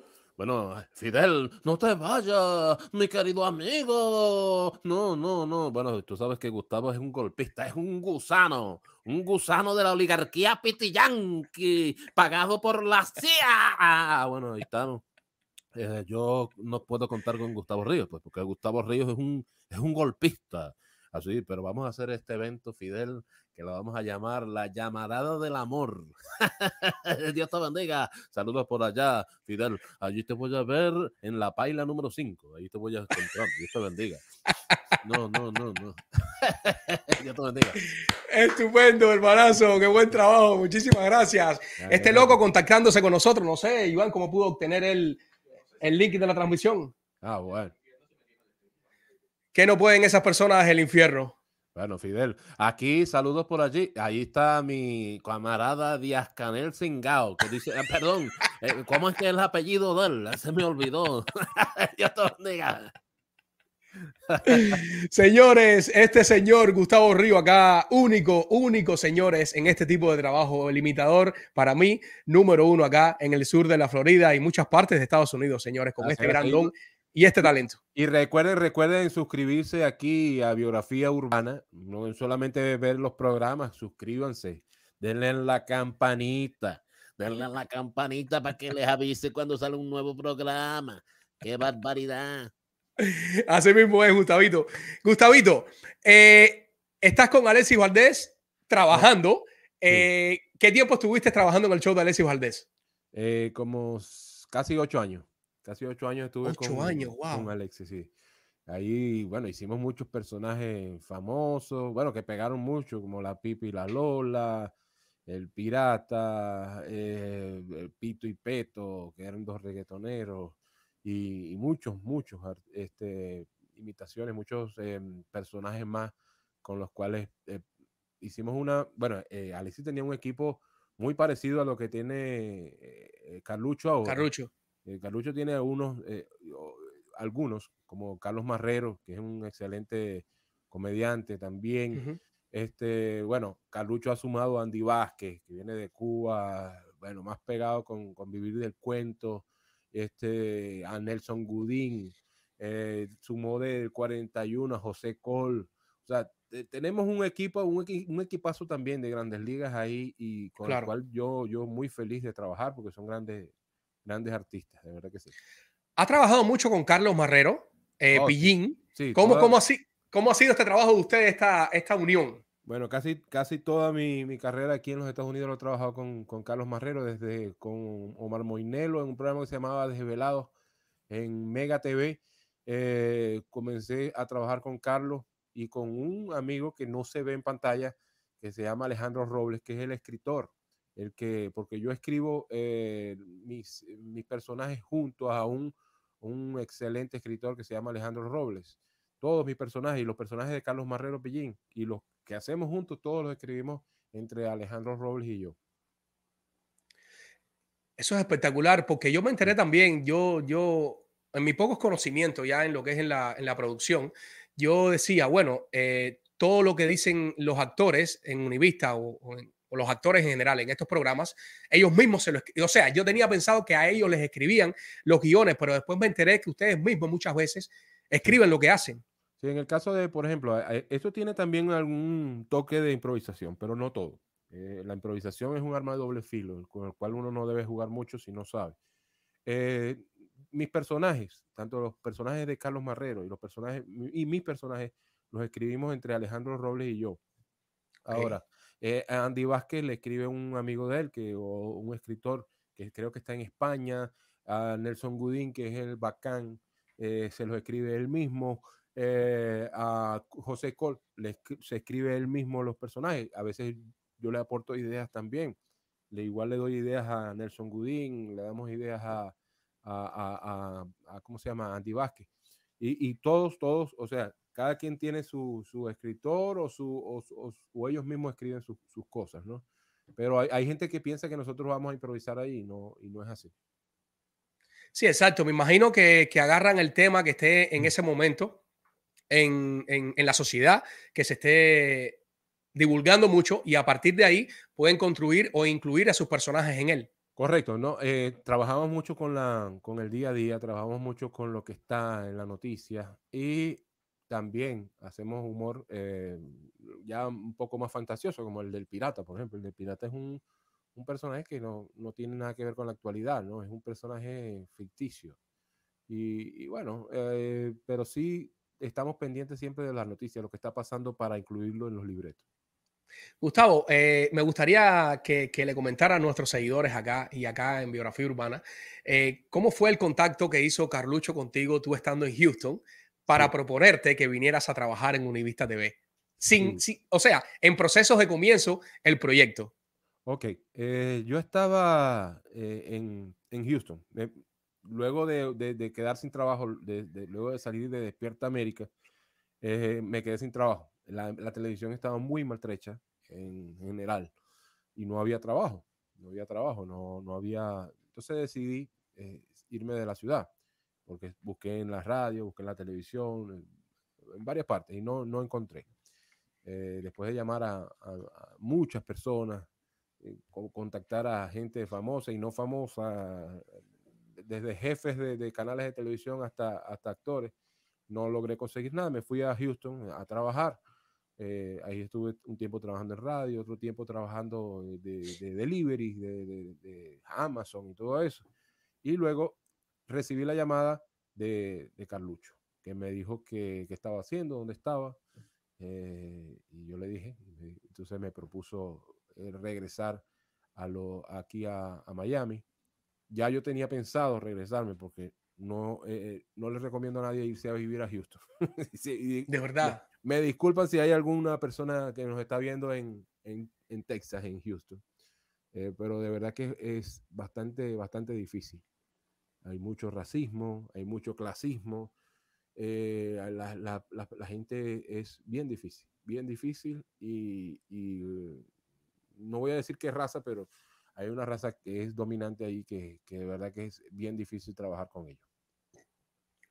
Fidel, no te vayas, mi querido amigo. No, no, no. Bueno, tú sabes que Gustavo es un golpista, es un gusano, un gusano de la oligarquía pitiyanqui, pagado por la CIA. Bueno, ahí estamos. Eh, yo no puedo contar con Gustavo Ríos, pues porque Gustavo Ríos es un, es un golpista. Así, pero vamos a hacer este evento, Fidel, que lo vamos a llamar la llamarada del amor. Dios te bendiga. Saludos por allá, Fidel. Allí te voy a ver en la paila número 5. Ahí te voy a encontrar. Dios te bendiga. No, no, no, no. Dios te bendiga. Estupendo, hermanazo. Qué buen trabajo. Muchísimas gracias. Este loco contactándose con nosotros. No sé, Iván, cómo pudo obtener el, el link de la transmisión. Ah, bueno. ¿Qué no pueden esas personas del infierno? Bueno, Fidel, aquí saludos por allí. Ahí está mi camarada Díaz Canel Singao, que dice, ah, perdón, Eh, ¿Cómo es que es el apellido de él? Se me olvidó. Dios te bendiga. Señores, este señor Gustavo Río acá, único, único, señores, en este tipo de trabajo, limitador para mí, número uno acá en el sur de la Florida y muchas partes de Estados Unidos, señores, con Así este es, gran don y este talento. Y recuerden, recuerden suscribirse aquí a Biografía Urbana. No solamente ver los programas, suscríbanse. Denle en la campanita. Denle la campanita para que les avise cuando sale un nuevo programa. ¡Qué barbaridad! Así mismo es, Gustavito. Gustavito, eh, estás con Alexis Valdés trabajando. Eh, ¿Qué tiempo estuviste trabajando en el show de Alexis Valdés? Eh, como casi ocho años. Casi ocho años estuve Ocho con, años, con. Alexis, sí. Ahí, bueno, hicimos muchos personajes famosos, bueno, que pegaron mucho, como la Pipi y la Lola, el Pirata, eh, el Pito y Peto, que eran dos reggaetoneros, y, y muchos, muchos este, imitaciones, muchos em, personajes más con los cuales eh, hicimos una, bueno, eh, Alexis tenía un equipo muy parecido a lo que tiene eh, eh, Carlucho ahora. Carlucho. Eh, Carlucho tiene algunos, eh, algunos, como Carlos Marrero, que es un excelente comediante también. Este, bueno, Carlucho ha sumado a Andy Vázquez, que viene de Cuba, bueno, más pegado con, con Vivir del Cuento, este, a Nelson Gudín, eh, sumó del 41 a José Col. O sea, te- tenemos un equipo, un, un equipazo también de grandes ligas ahí y con Claro. el cual yo, yo muy feliz de trabajar porque son grandes, grandes artistas, de verdad que sí. Ha trabajado mucho con Carlos Marrero, eh, Oh. Pillín. Sí, ¿Cómo, toda- cómo, ha, si- ¿Cómo ha sido este trabajo de ustedes, esta, esta unión? Bueno, casi, casi toda mi, mi carrera aquí en los Estados Unidos lo he trabajado con, con Carlos Marrero, desde con Omar Moinelo en un programa que se llamaba Desvelados en Mega TV. Eh, comencé a trabajar con Carlos y con un amigo que no se ve en pantalla, que se llama Alejandro Robles, que es el escritor, el que, porque yo escribo eh, mis, mis personajes junto a un, un excelente escritor que se llama Alejandro Robles. Todos mis personajes y los personajes de Carlos Marrero Pillín y los que hacemos juntos, todos los escribimos entre Alejandro Robles y yo. Eso es espectacular, porque yo me enteré también, yo, yo, en mis pocos conocimientos ya en lo que es en la, en la producción, yo decía, bueno, eh, todo lo que dicen los actores en Univista o, o en- o los actores en general en estos programas, ellos mismos se lo. O sea, yo tenía pensado que a ellos les escribían los guiones, pero después me enteré que ustedes mismos muchas veces escriben lo que hacen. Sí, en el caso de, por ejemplo, esto tiene también algún toque de improvisación, pero no todo. Eh, la improvisación es un arma de doble filo, con el cual uno no debe jugar mucho si no sabe. Eh, mis personajes, tanto los personajes de Carlos Marrero y los personajes y mis personajes, los escribimos entre Alejandro Robles y yo. Ahora, eh, a Andy Vázquez le escribe un amigo de él, que, o un escritor que creo que está en España, a Nelson Gudín, que es el bacán, eh, se los escribe él mismo, eh, a José Col se escribe él mismo los personajes, a veces yo le aporto ideas también, le, igual le doy ideas a Nelson Gudín, le damos ideas a- a- ¿cómo se llama? Andy Vázquez. Y, y todos, todos, o sea, cada quien tiene su, su escritor o, su, o, su- o su- o ellos mismos escriben sus- sus cosas, ¿no? Pero hay, hay gente que piensa que nosotros vamos a improvisar ahí y no, y no es así. Sí, exacto. Me imagino que, que agarran el tema que esté en ese momento en, en- en la sociedad, que se esté divulgando mucho y a partir de ahí pueden construir o incluir a sus personajes en él. Correcto, ¿no? Eh, trabajamos mucho con, la, con el día a día, trabajamos mucho con lo que está en la noticia y también hacemos humor eh, ya un poco más fantasioso, como el del pirata, por ejemplo. El del pirata es un, un personaje que no, no tiene nada que ver con la actualidad, ¿no? Es un personaje ficticio. Y, bueno, eh, pero sí estamos pendientes siempre de las noticias, lo que está pasando para incluirlo en los libretos. Gustavo, eh, me gustaría que, que le comentara a nuestros seguidores acá y acá en Biografía Urbana, ¿cómo fue el contacto que hizo Carlucho contigo tú estando en Houston para proponerte que vinieras a trabajar en Univista TV? Sin, sin- o sea, en procesos de comienzo, el proyecto. Ok, eh, yo estaba eh, en, en Houston. eh, luego de, de- de quedar sin trabajo, de- de- luego de salir de Despierta América, eh, me quedé sin trabajo. La, la televisión estaba muy maltrecha en general y no había trabajo. No había trabajo, no, no había. entonces decidí eh, irme de la ciudad, porque busqué en la radio, busqué en la televisión, en, varias partes y no, no encontré. Eh, después de llamar a, a- a muchas personas, eh, co- contactar a gente famosa y no famosa, desde jefes de, de canales de televisión hasta, hasta actores, no logré conseguir nada. Me fui a Houston a trabajar. Eh, ahí estuve un tiempo trabajando en radio, otro tiempo trabajando de, de delivery, de, de- de Amazon y todo eso. Y luego recibí la llamada de, de Carlucho, que me dijo que, que estaba haciendo, dónde estaba. eh, y yo le dije, entonces me propuso eh, regresar a lo, aquí a, a Miami. Ya yo tenía pensado regresarme porque no, eh, no le recomiendo a nadie irse a vivir a Houston. Y De verdad. Me, me disculpan si hay alguna persona que nos está viendo en, en, en Texas, en Houston, eh, pero de verdad que es bastante, bastante difícil. Hay mucho racismo, hay mucho clasismo, eh, la, la- la- la gente es bien difícil, bien difícil y, y, eh, no voy a decir qué raza, pero hay una raza que es dominante ahí que, que de verdad que es bien difícil trabajar con ellos.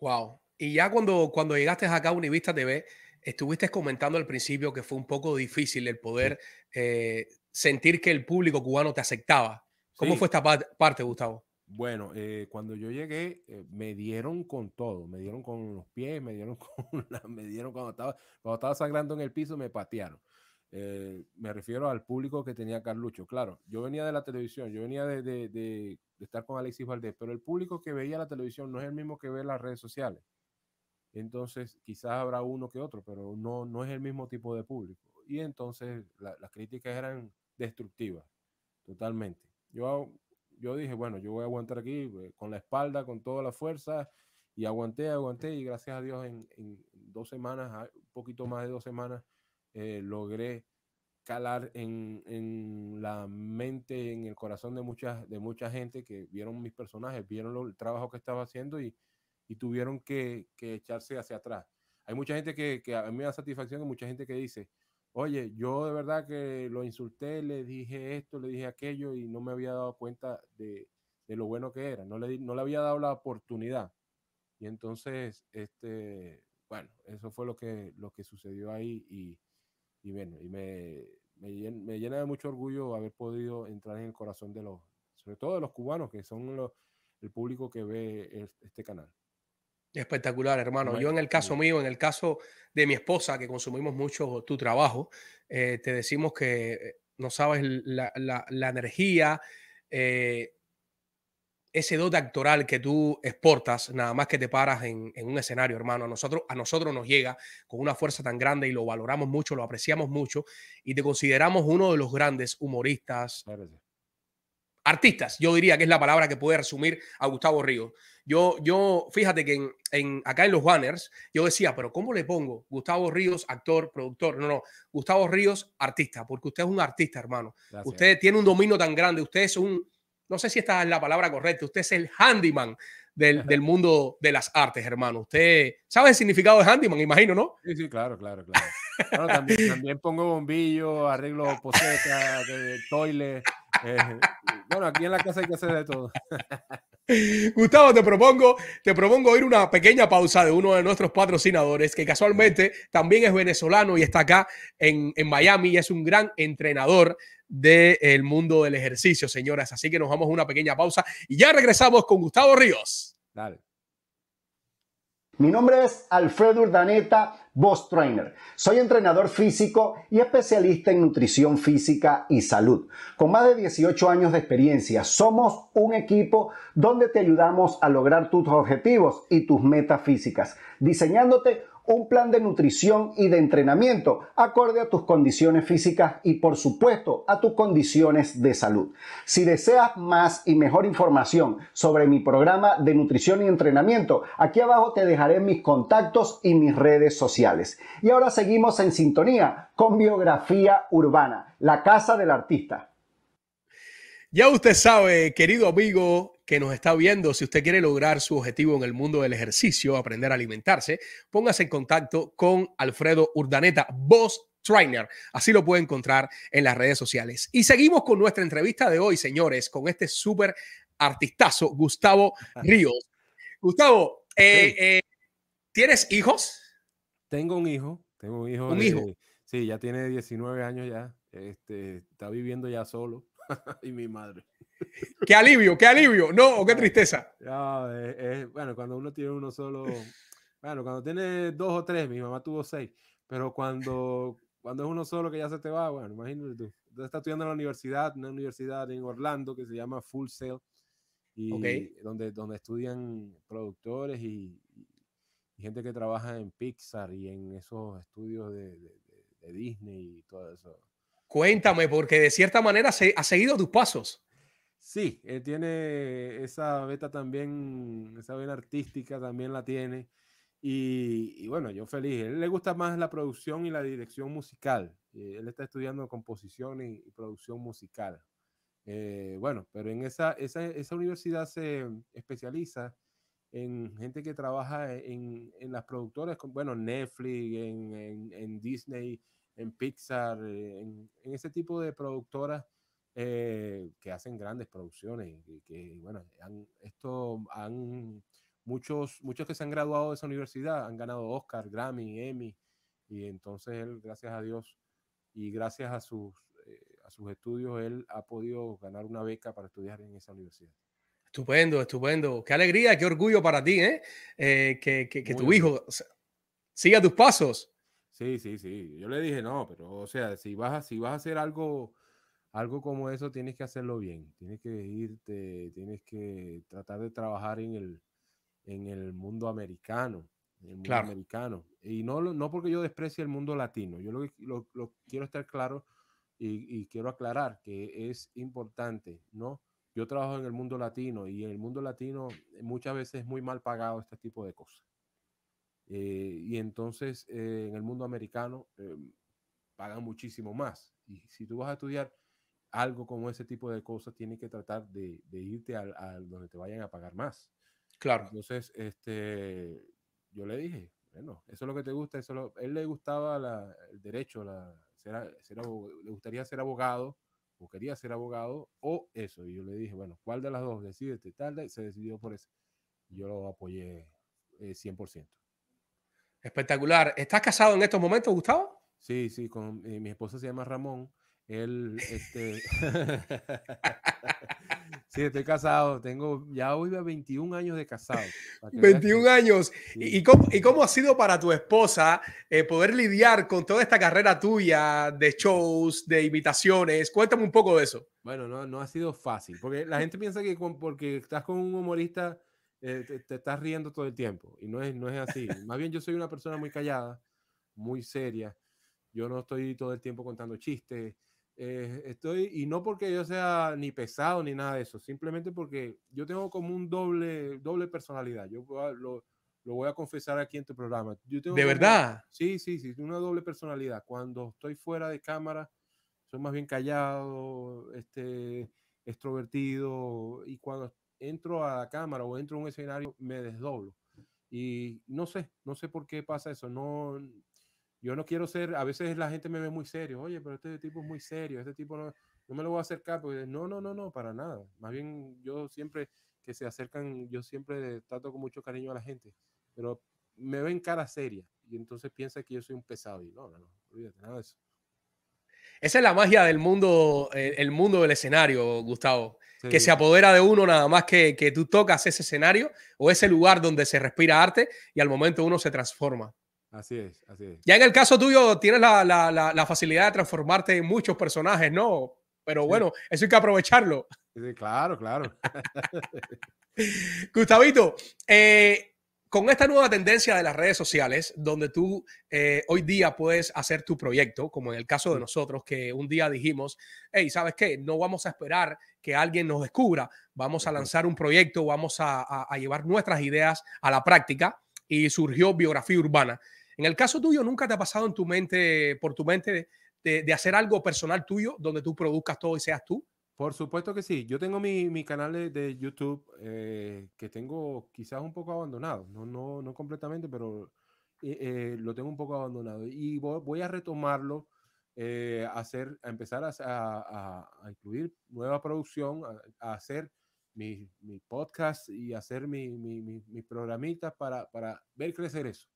Wow. Y ya cuando, cuando llegaste acá a Univista TV, estuviste comentando al principio que fue un poco difícil el poder eh, sentir que el público cubano te aceptaba. ¿Cómo Sí. fue esta pa- parte, Gustavo? Bueno, eh, cuando yo llegué, eh, me dieron con todo, me dieron con los pies, me dieron con la- me dieron cuando estaba, cuando estaba sangrando en el piso, me patearon. Eh, me refiero al público que tenía Carlucho. Claro, yo venía de la televisión, yo venía de, estar con Alexis Valdés, pero el público que veía la televisión no es el mismo que ve las redes sociales. Entonces, quizás habrá uno que otro, pero no, no es el mismo tipo de público. Y entonces la- las críticas eran destructivas, totalmente. Yo, yo dije, bueno, yo voy a aguantar aquí eh, con la espalda, con toda la fuerza, y aguanté, aguanté, y gracias a Dios en, en dos semanas, ah, un poquito más de dos semanas, eh, logré calar en, en la mente, en el corazón de mucha, de mucha gente que vieron mis personajes, vieron el trabajo que estaba haciendo y, y tuvieron que, que echarse hacia atrás. Hay mucha gente que, que a mí me da satisfacción, y mucha gente que dice, oye, yo de verdad que lo insulté, le dije esto, le dije aquello y no me había dado cuenta de, de lo bueno que era, no le, no le había dado la oportunidad. Y entonces, este, bueno, eso fue lo que, lo que sucedió ahí y, bueno, y me, me, llen- me llena de mucho orgullo haber podido entrar en el corazón de los, sobre todo de los cubanos, que son los, el público que ve es- este canal. Espectacular, hermano. No Yo en el caso mío, en el caso de mi esposa, que consumimos mucho tu trabajo, eh, te decimos que eh, no sabes la, la- la energía, eh, ese dote actoral que tú exportas, nada más que te paras en, en un escenario, hermano. A nosotros, a nosotros nos llega con una fuerza tan grande y lo valoramos mucho, lo apreciamos mucho y te consideramos uno de los grandes humoristas, artistas, yo diría que es la palabra que puede resumir a Gustavo Ríos. Yo, yo, fíjate que en, en- acá en los banners, yo decía, pero ¿cómo le pongo? Gustavo Ríos, actor, productor. No, no, Gustavo Ríos, artista, porque usted es un artista, hermano. Gracias. Usted tiene un dominio tan grande, usted es un, no sé si esta es la palabra correcta, usted es el handyman del, del mundo de las artes, hermano. Usted sabe el significado de handyman, imagino, ¿no? Sí, sí, claro, claro, claro. Bueno, también, también pongo bombillo, arreglo posetas, de toilet. eh, bueno, aquí en la casa hay que hacer de todo. Gustavo, te propongo, te propongo ir una pequeña pausa de uno de nuestros patrocinadores, que casualmente también es venezolano y está acá en, en Miami y es un gran entrenador del mundo del ejercicio, señoras. Así que nos vamos a una pequeña pausa y ya regresamos con Gustavo Ríos. Dale. Mi nombre es Alfredo Urdaneta, Boss Trainer. Soy entrenador físico y especialista en nutrición física y salud. Con más de 18 años de experiencia, somos un equipo donde te ayudamos a lograr tus objetivos y tus metas físicas, diseñándote un plan de nutrición y de entrenamiento acorde a tus condiciones físicas y por supuesto a tus condiciones de salud. Si deseas más y mejor información sobre mi programa de nutrición y entrenamiento, aquí abajo te dejaré mis contactos y mis redes sociales. Y ahora seguimos en sintonía con Biografía Urbana, la casa del artista. Ya usted sabe, querido amigo que nos está viendo, si usted quiere lograr su objetivo en el mundo del ejercicio, aprender a alimentarse, póngase en contacto con Alfredo Urdaneta, Boss Trainer. Así lo puede encontrar en las redes sociales. Y seguimos con nuestra entrevista de hoy, señores, con este súper artistazo, Gustavo Ríos. Gustavo, eh, eh, ¿tienes hijos? Tengo un hijo, tengo un hijo. Un de- hijo. Sí, ya tiene 19 años ya. Este, está viviendo ya solo. y mi madre. Qué alivio, qué alivio. No, qué tristeza. No, es- es- bueno, cuando uno tiene uno solo, bueno, cuando tiene dos o tres, mi mamá tuvo seis, pero cuando, cuando es uno solo que ya se te va, bueno, imagínate tú. Entonces está estudiando en la universidad, una universidad en Orlando que se llama Full Sail, y donde, donde estudian productores y, gente que trabaja en Pixar y en esos estudios de- de Disney y todo eso. Cuéntame, porque de cierta manera se, ha seguido tus pasos. Sí, él tiene esa beta también, esa vena artística también la tiene. Y, y bueno, yo feliz. A él le gusta más la producción y la dirección musical. Eh, él está estudiando composición y, y producción musical. Eh, bueno, pero en esa, esa, esa universidad se especializa en gente que trabaja en, en las productoras, bueno, Netflix, en, en- en Disney, en Pixar, eh, en, en ese tipo de productoras eh, que hacen grandes producciones y que, bueno, han, esto han, muchos, muchos que se han graduado de esa universidad han ganado Oscar, Grammy, Emmy, y entonces él, gracias a Dios y gracias a sus, eh, a sus estudios, él ha podido ganar una beca para estudiar en esa universidad. Estupendo, estupendo. Qué alegría, qué orgullo para ti, ¿eh? Eh, que que- que tu orgullo. hijo siga tus pasos. Sí, sí, sí. Yo le dije, no, pero o sea, si vas a, si vas a hacer algo, algo como eso, tienes que hacerlo bien. Tienes que irte, tienes que tratar de trabajar en el, en el mundo americano. en el mundo Claro. americano. Y no, no porque yo desprecie el mundo latino. Yo lo, lo, lo quiero estar claro y, y quiero aclarar que es importante, ¿no? Yo trabajo en el mundo latino y en el mundo latino muchas veces es muy mal pagado este tipo de cosas. Eh, y entonces eh, en el mundo americano eh, pagan muchísimo más. Y si tú vas a estudiar algo como ese tipo de cosas, tienes que tratar de, de irte al, al donde te vayan a pagar más. Claro. Entonces, este, yo le dije, bueno, eso es lo que te gusta, eso es lo- él le gustaba la- el derecho, la, ser, le gustaría ser abogado, o quería ser abogado, o eso. Y yo le dije, bueno, ¿cuál de las dos? Decídete, tal, se decidió por eso. Yo lo apoyé eh, 100%. Espectacular. ¿Estás casado en estos momentos, Gustavo? Sí, sí, con eh, mi esposa se llama Ramón. Él, este, sí, estoy casado. Tengo, ya hoy va 21 años de casado. para que veas que- 21 años. Sí. ¿Y, y cómo, y cómo ha sido para tu esposa eh, poder lidiar con toda esta carrera tuya de shows, de invitaciones? Cuéntame un poco de eso. Bueno, no, no ha sido fácil, porque la gente piensa que con- porque estás con un humorista eh, te, te estás riendo todo el tiempo, y no es, no es así. Más bien yo soy una persona muy callada, muy seria. Yo no estoy todo el tiempo contando chistes. eh, estoy, y no porque yo sea ni pesado ni nada de eso, simplemente porque yo tengo como un doble, doble personalidad. Yo lo, lo voy a confesar aquí en tu programa. Yo tengo ¿De como- verdad? Sí, sí, sí, una doble personalidad. Cuando estoy fuera de cámara, soy más bien callado, este, extrovertido, y cuando entro a la cámara o entro a un escenario, me desdoblo. Y no sé, no sé por qué pasa eso. No, yo no quiero ser, a veces la gente me ve muy serio, oye, pero este tipo es muy serio, este tipo no, no me lo voy a acercar, porque no, no, no, no, para nada. Más bien yo siempre que se acercan, yo siempre trato con mucho cariño a la gente, pero me ven cara seria y entonces piensa que yo soy un pesado y no, no, no, olvídate, nada de eso. Esa es la magia del mundo, eh, el mundo del escenario, Gustavo. Que se apodera de uno nada más que, que tú tocas ese escenario o ese lugar donde se respira arte y al momento uno se transforma. Así es, así es. Ya en el caso tuyo tienes la, la- la- la facilidad de transformarte en muchos personajes, ¿no? Pero bueno, eso hay que aprovecharlo. Sí, claro, claro. Gustavito, eh, con esta nueva tendencia de las redes sociales, donde tú eh, hoy día puedes hacer tu proyecto, como en el caso de nosotros, que un día dijimos, hey, ¿sabes qué? No vamos a esperar que alguien nos descubra, vamos a lanzar un proyecto, vamos a, a- a llevar nuestras ideas a la práctica y surgió biografía urbana. En el caso tuyo, ¿nunca te ha pasado en tu mente, por tu mente, de, de hacer algo personal tuyo, donde tú produzcas todo y seas tú? Por supuesto que sí. Yo tengo mi, mi canal de, de YouTube eh, que tengo quizás un poco abandonado. No, no, no completamente, pero eh, eh, lo tengo un poco abandonado. Y voy, voy a retomarlo, a, hacer, a empezar a, a- a- incluir nueva producción, a, a hacer mi, mi podcast y hacer mi, mi, mi- mis programitas para, para ver crecer eso.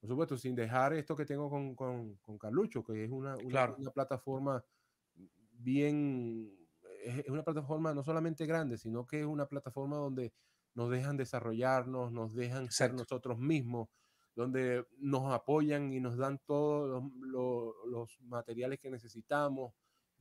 Por supuesto, sin dejar esto que tengo con, con, con Carlucho, que es una, una, Claro. una plataforma bien, es una plataforma no solamente grande, sino que es una plataforma donde nos dejan desarrollarnos, nos dejan ser Exacto. nosotros mismos, donde nos apoyan y nos dan todos los, lo- los materiales que necesitamos,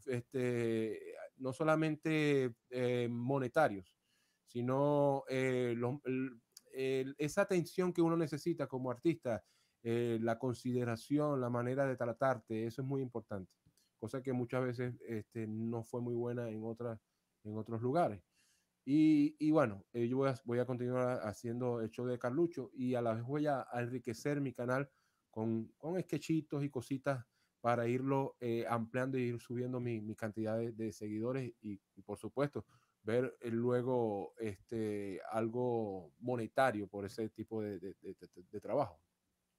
este, no solamente eh, monetarios, sino eh, los- el- el- esa atención que uno necesita como artista, eh, la consideración, la manera de tratarte, eso es muy importante, cosa que muchas veces este, no fue muy buena en, otras, en otros lugares. Y, y bueno, eh, yo voy a, voy a continuar haciendo el show de Carlucho y a la vez voy a, a enriquecer mi canal con, con sketchitos y cositas para irlo eh, ampliando y ir subiendo mi, mi cantidad de, de seguidores y, y por supuesto ver eh, luego este, algo monetario por ese tipo de, de- de- trabajo.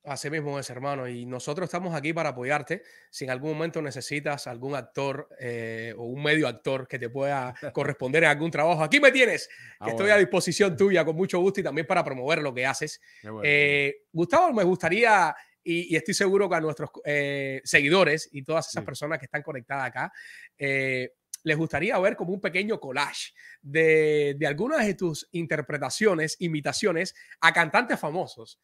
Así mismo es, hermano. Y nosotros estamos aquí para apoyarte. Si en algún momento necesitas algún actor eh, o un medio actor que te pueda corresponder en algún trabajo, aquí me tienes, que Ah, estoy bueno. a disposición tuya con mucho gusto y también para promover lo que haces. Bueno, Eh, Gustavo, me gustaría, y, y estoy seguro que a nuestros eh, seguidores y todas esas Sí. personas que están conectadas acá, eh, les gustaría ver como un pequeño collage de, de algunas de tus interpretaciones, imitaciones a cantantes famosos.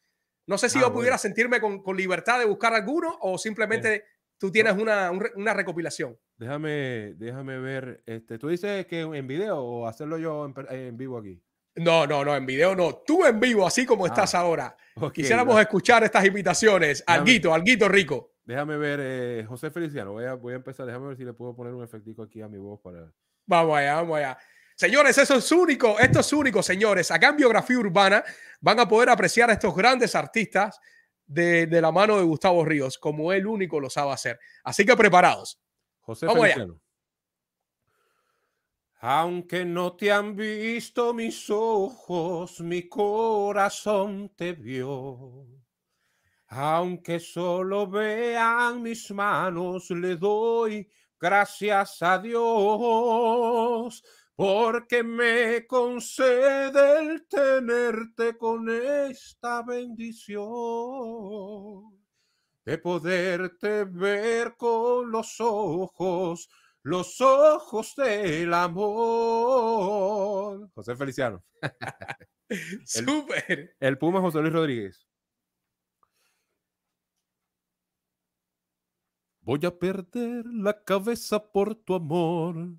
No sé si Ah, yo bueno. pudiera sentirme con, con libertad de buscar alguno o simplemente tú tienes una, un una recopilación. Déjame, déjame ver, este, tú dices que en video o hacerlo yo en, en vivo aquí. No, no, no, en video no. Tú en vivo, así como estás Ah, ahora. ok, Quisiéramos escuchar estas imitaciones. Déjame- Alguito, alguito rico. Déjame ver, eh, José Feliciano, voy a, voy a empezar, déjame ver si le puedo poner un efectico aquí a mi voz para... Vamos allá, vamos allá. Señores, eso es único, esto es único, señores. Acá en Biografía Urbana van a poder apreciar a estos grandes artistas de, de la mano de Gustavo Ríos, como él único lo sabe hacer. Así que preparados. José Vamos allá. Aunque no te han visto mis ojos, mi corazón te vio. Aunque solo vean mis manos, le doy gracias a Dios, porque me concede el tenerte con esta bendición de poderte ver con los ojos, los ojos del amor. José Feliciano. Súper. El Puma José Luis Rodríguez. Voy a perder la cabeza por tu amor,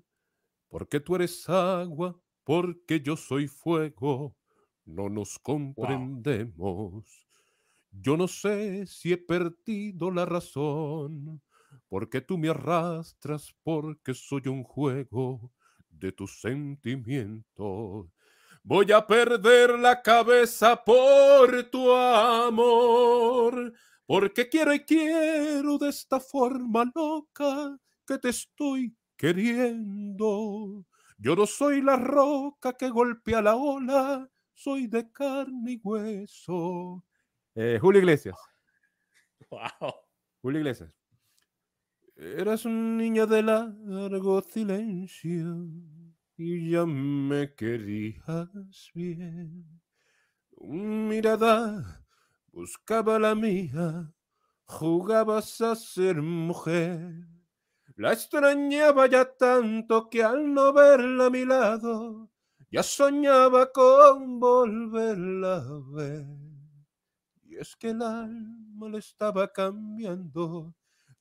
porque tú eres agua, porque yo soy fuego. No nos comprendemos. Yo no sé si he perdido la razón, porque tú me arrastras, porque soy un juego de tus sentimientos. Voy a perder la cabeza por tu amor, porque quiero y quiero de esta forma loca que te estoy queriendo. Yo no soy la roca que golpea la ola, soy de carne y hueso. Eh, Julio Iglesias. Wow. Julio Iglesias. Eras un niño de largo silencio y ya me querías bien. Tu mirada buscaba la mía, jugabas a ser mujer. La extrañaba ya tanto que al no verla a mi lado, ya soñaba con volverla a ver. Y es que el alma le estaba cambiando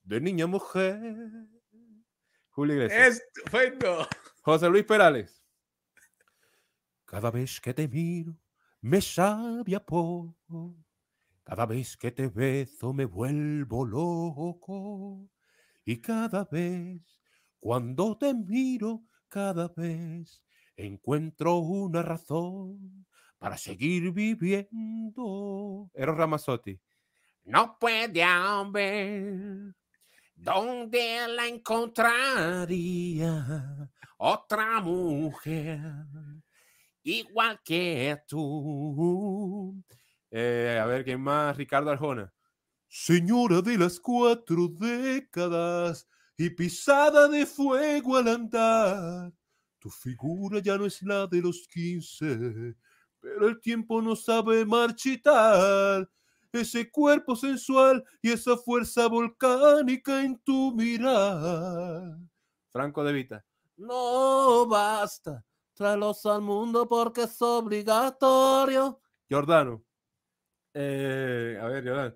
de niña a mujer. Julio Iglesias. Estupendo. José Luis Perales. Cada vez que te miro, me sabe a poco. Cada vez que te beso, me vuelvo loco. Y cada vez, cuando te miro, cada vez encuentro una razón para seguir viviendo. Eros Ramazzotti. No puede haber donde la encontraría otra mujer igual que tú. Eh, a ver, ¿quién más? Ricardo Arjona. Señora de las cuatro décadas y pisada de fuego al andar, Tu figura ya no es la de los 15, pero el tiempo no sabe marchitar. Ese cuerpo sensual y esa fuerza volcánica en tu mirar. Franco de Vita. No basta, tráelos al mundo porque es obligatorio. Jordano. Eh, a ver, Jordano.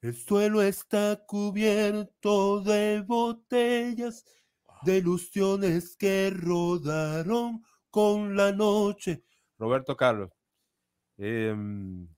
El suelo está cubierto de botellas, de ilusiones que rodaron con la noche. Roberto Carlos. Em,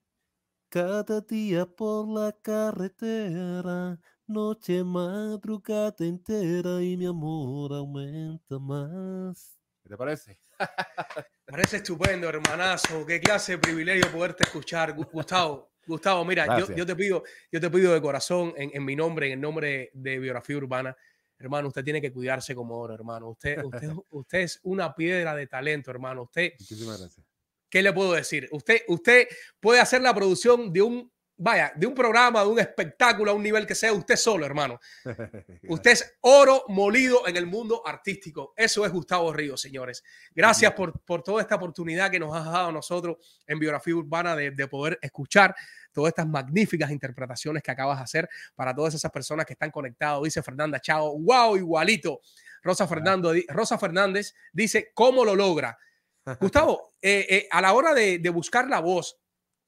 Cada día por la carretera, noche, madrugada entera y mi amor aumenta más. ¿Qué te parece? Parece estupendo, hermanazo. Qué clase de privilegio poderte escuchar, Gu- Gustavo. Gustavo, mira, yo, te pido, yo te pido de corazón, en, en mi nombre, en el nombre de Biografía Urbana, hermano, usted tiene que cuidarse como oro, hermano. Usted, usted, usted es una piedra de talento, hermano. Usted, Muchísimas gracias. ¿qué le puedo decir? Usted, usted puede hacer la producción de un, vaya, de un programa, de un espectáculo a un nivel que sea usted solo, hermano. Usted es oro molido en el mundo artístico. Eso es Gustavo Ríos, señores. Gracias por, por toda esta oportunidad que nos has dado a nosotros en Biografía Urbana de, de poder escuchar todas estas magníficas interpretaciones que acabas de hacer para todas esas personas que están conectadas. Dice Fernanda Chao, wow, igualito. Rosa, Fernando, Rosa Fernández dice, ¿cómo lo logra? Gustavo, eh, eh, a la hora de, de buscar la voz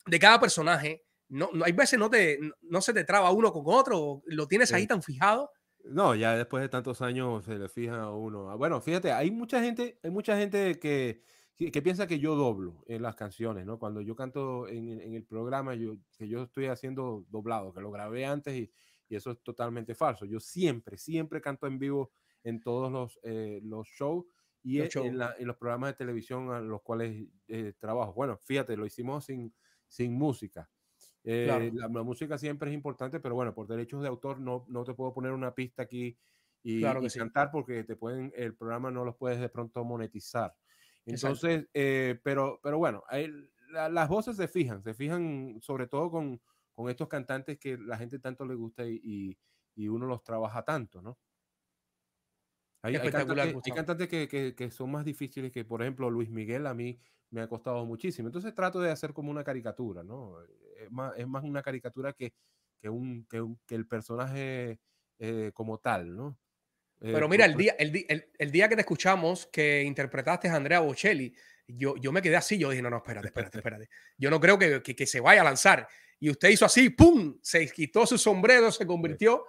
de cada personaje, no, no- hay veces no, te, no se te traba uno con otro, lo tienes ahí Sí. tan fijado. No, ya después de tantos años se le fija a uno. Ah, Bueno, fíjate, hay mucha gente, hay mucha gente que, que, que piensa que yo doblo en las canciones, ¿no? Cuando yo canto en, el- en el programa, yo, que yo estoy haciendo doblado, que lo grabé antes y, y eso es totalmente falso. Yo siempre, siempre canto en vivo en todos los, eh, los shows y Los en, shows. en la- en los programas de televisión a los cuales eh, trabajo. Bueno, fíjate, lo hicimos sin, sin música. Eh, Claro. la, la música siempre es importante, pero bueno, por derechos de autor no, no te puedo poner una pista aquí y, Claro que y sí. cantar porque te pueden, el programa no los puedes de pronto monetizar. Entonces, eh, pero, pero bueno, la- las voces se fijan, se fijan sobre todo con, con estos cantantes que la gente tanto le gusta y, y- y uno los trabaja tanto, ¿no? Hay, hay Espectacular, cantantes, hay Gustavo. cantantes que, que- que son más difíciles que, por ejemplo, Luis Miguel a mí me ha costado muchísimo. Entonces trato de hacer como una caricatura, ¿no? Es más, es más una caricatura que, que, un, que, un- que el personaje eh, como tal, ¿no? Eh, Pero mira, el día, el, el- el día que te escuchamos, que interpretaste a Andrea Bocelli, yo, yo me quedé así, yo dije, no, no, espérate, espérate, espérate. Yo no creo que, que, que se vaya a lanzar. Y usted hizo así, ¡pum! Se quitó su sombrero, se convirtió.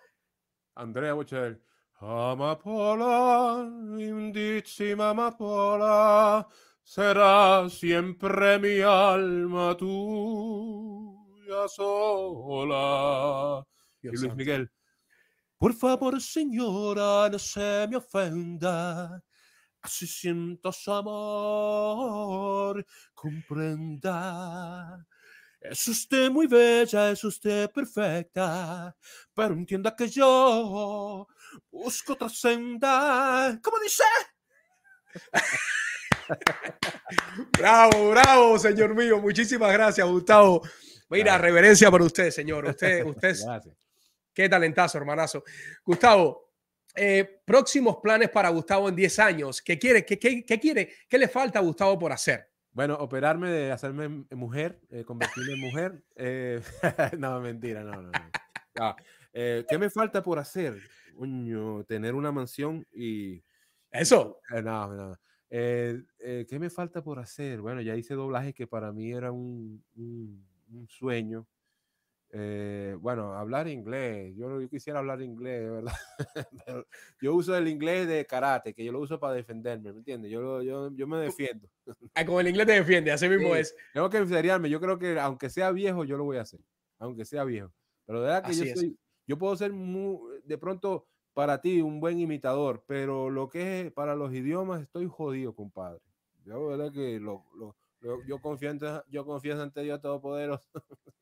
Andrea Bocelli. Amapola, lindísima amapola, será siempre mi alma tuya sola. Y Dios Luis santo. Miguel. Por favor, señora, no se me ofenda. Así siento su amor, comprenda. Es usted muy bella, es usted perfecta, pero entienda que yo busco otra senda. ¿Cómo dice? Bravo, bravo, señor mío. Muchísimas gracias, Gustavo. Mira, reverencia por usted, señor. Usted, usted Gracias. Qué talentazo, hermanazo. Gustavo, eh, próximos planes para Gustavo en 10 años. ¿Qué quiere? ¿Qué, qué, qué quiere? ¿Qué le falta a Gustavo por hacer? Bueno, operarme de hacerme mujer, eh, convertirme en mujer. eh, no, mentira, no, no. no. Ah, ¿Qué me falta por hacer? Tener una mansión y. Eso. No, no. Eh, eh, ¿Qué me falta por hacer? Bueno, ya hice doblaje que para mí era un, un- un sueño. Eh, bueno, hablar inglés. Yo, yo quisiera hablar inglés, ¿verdad? Pero yo uso el inglés de karate, que yo lo uso para defenderme, ¿me entiendes? Yo, lo- yo, yo me defiendo. Ah, Con el inglés te defiende, así mismo Sí, es. Tengo que seriarme. Yo creo que aunque sea viejo, yo lo voy a hacer. Aunque sea viejo. Pero de verdad que yo Así soy, yo puedo ser mu- de pronto para ti un buen imitador, pero lo que es para los idiomas estoy jodido, compadre. Yo verdad que lo, lo- lo- yo confío ante, yo confío ante Dios Todopoderoso.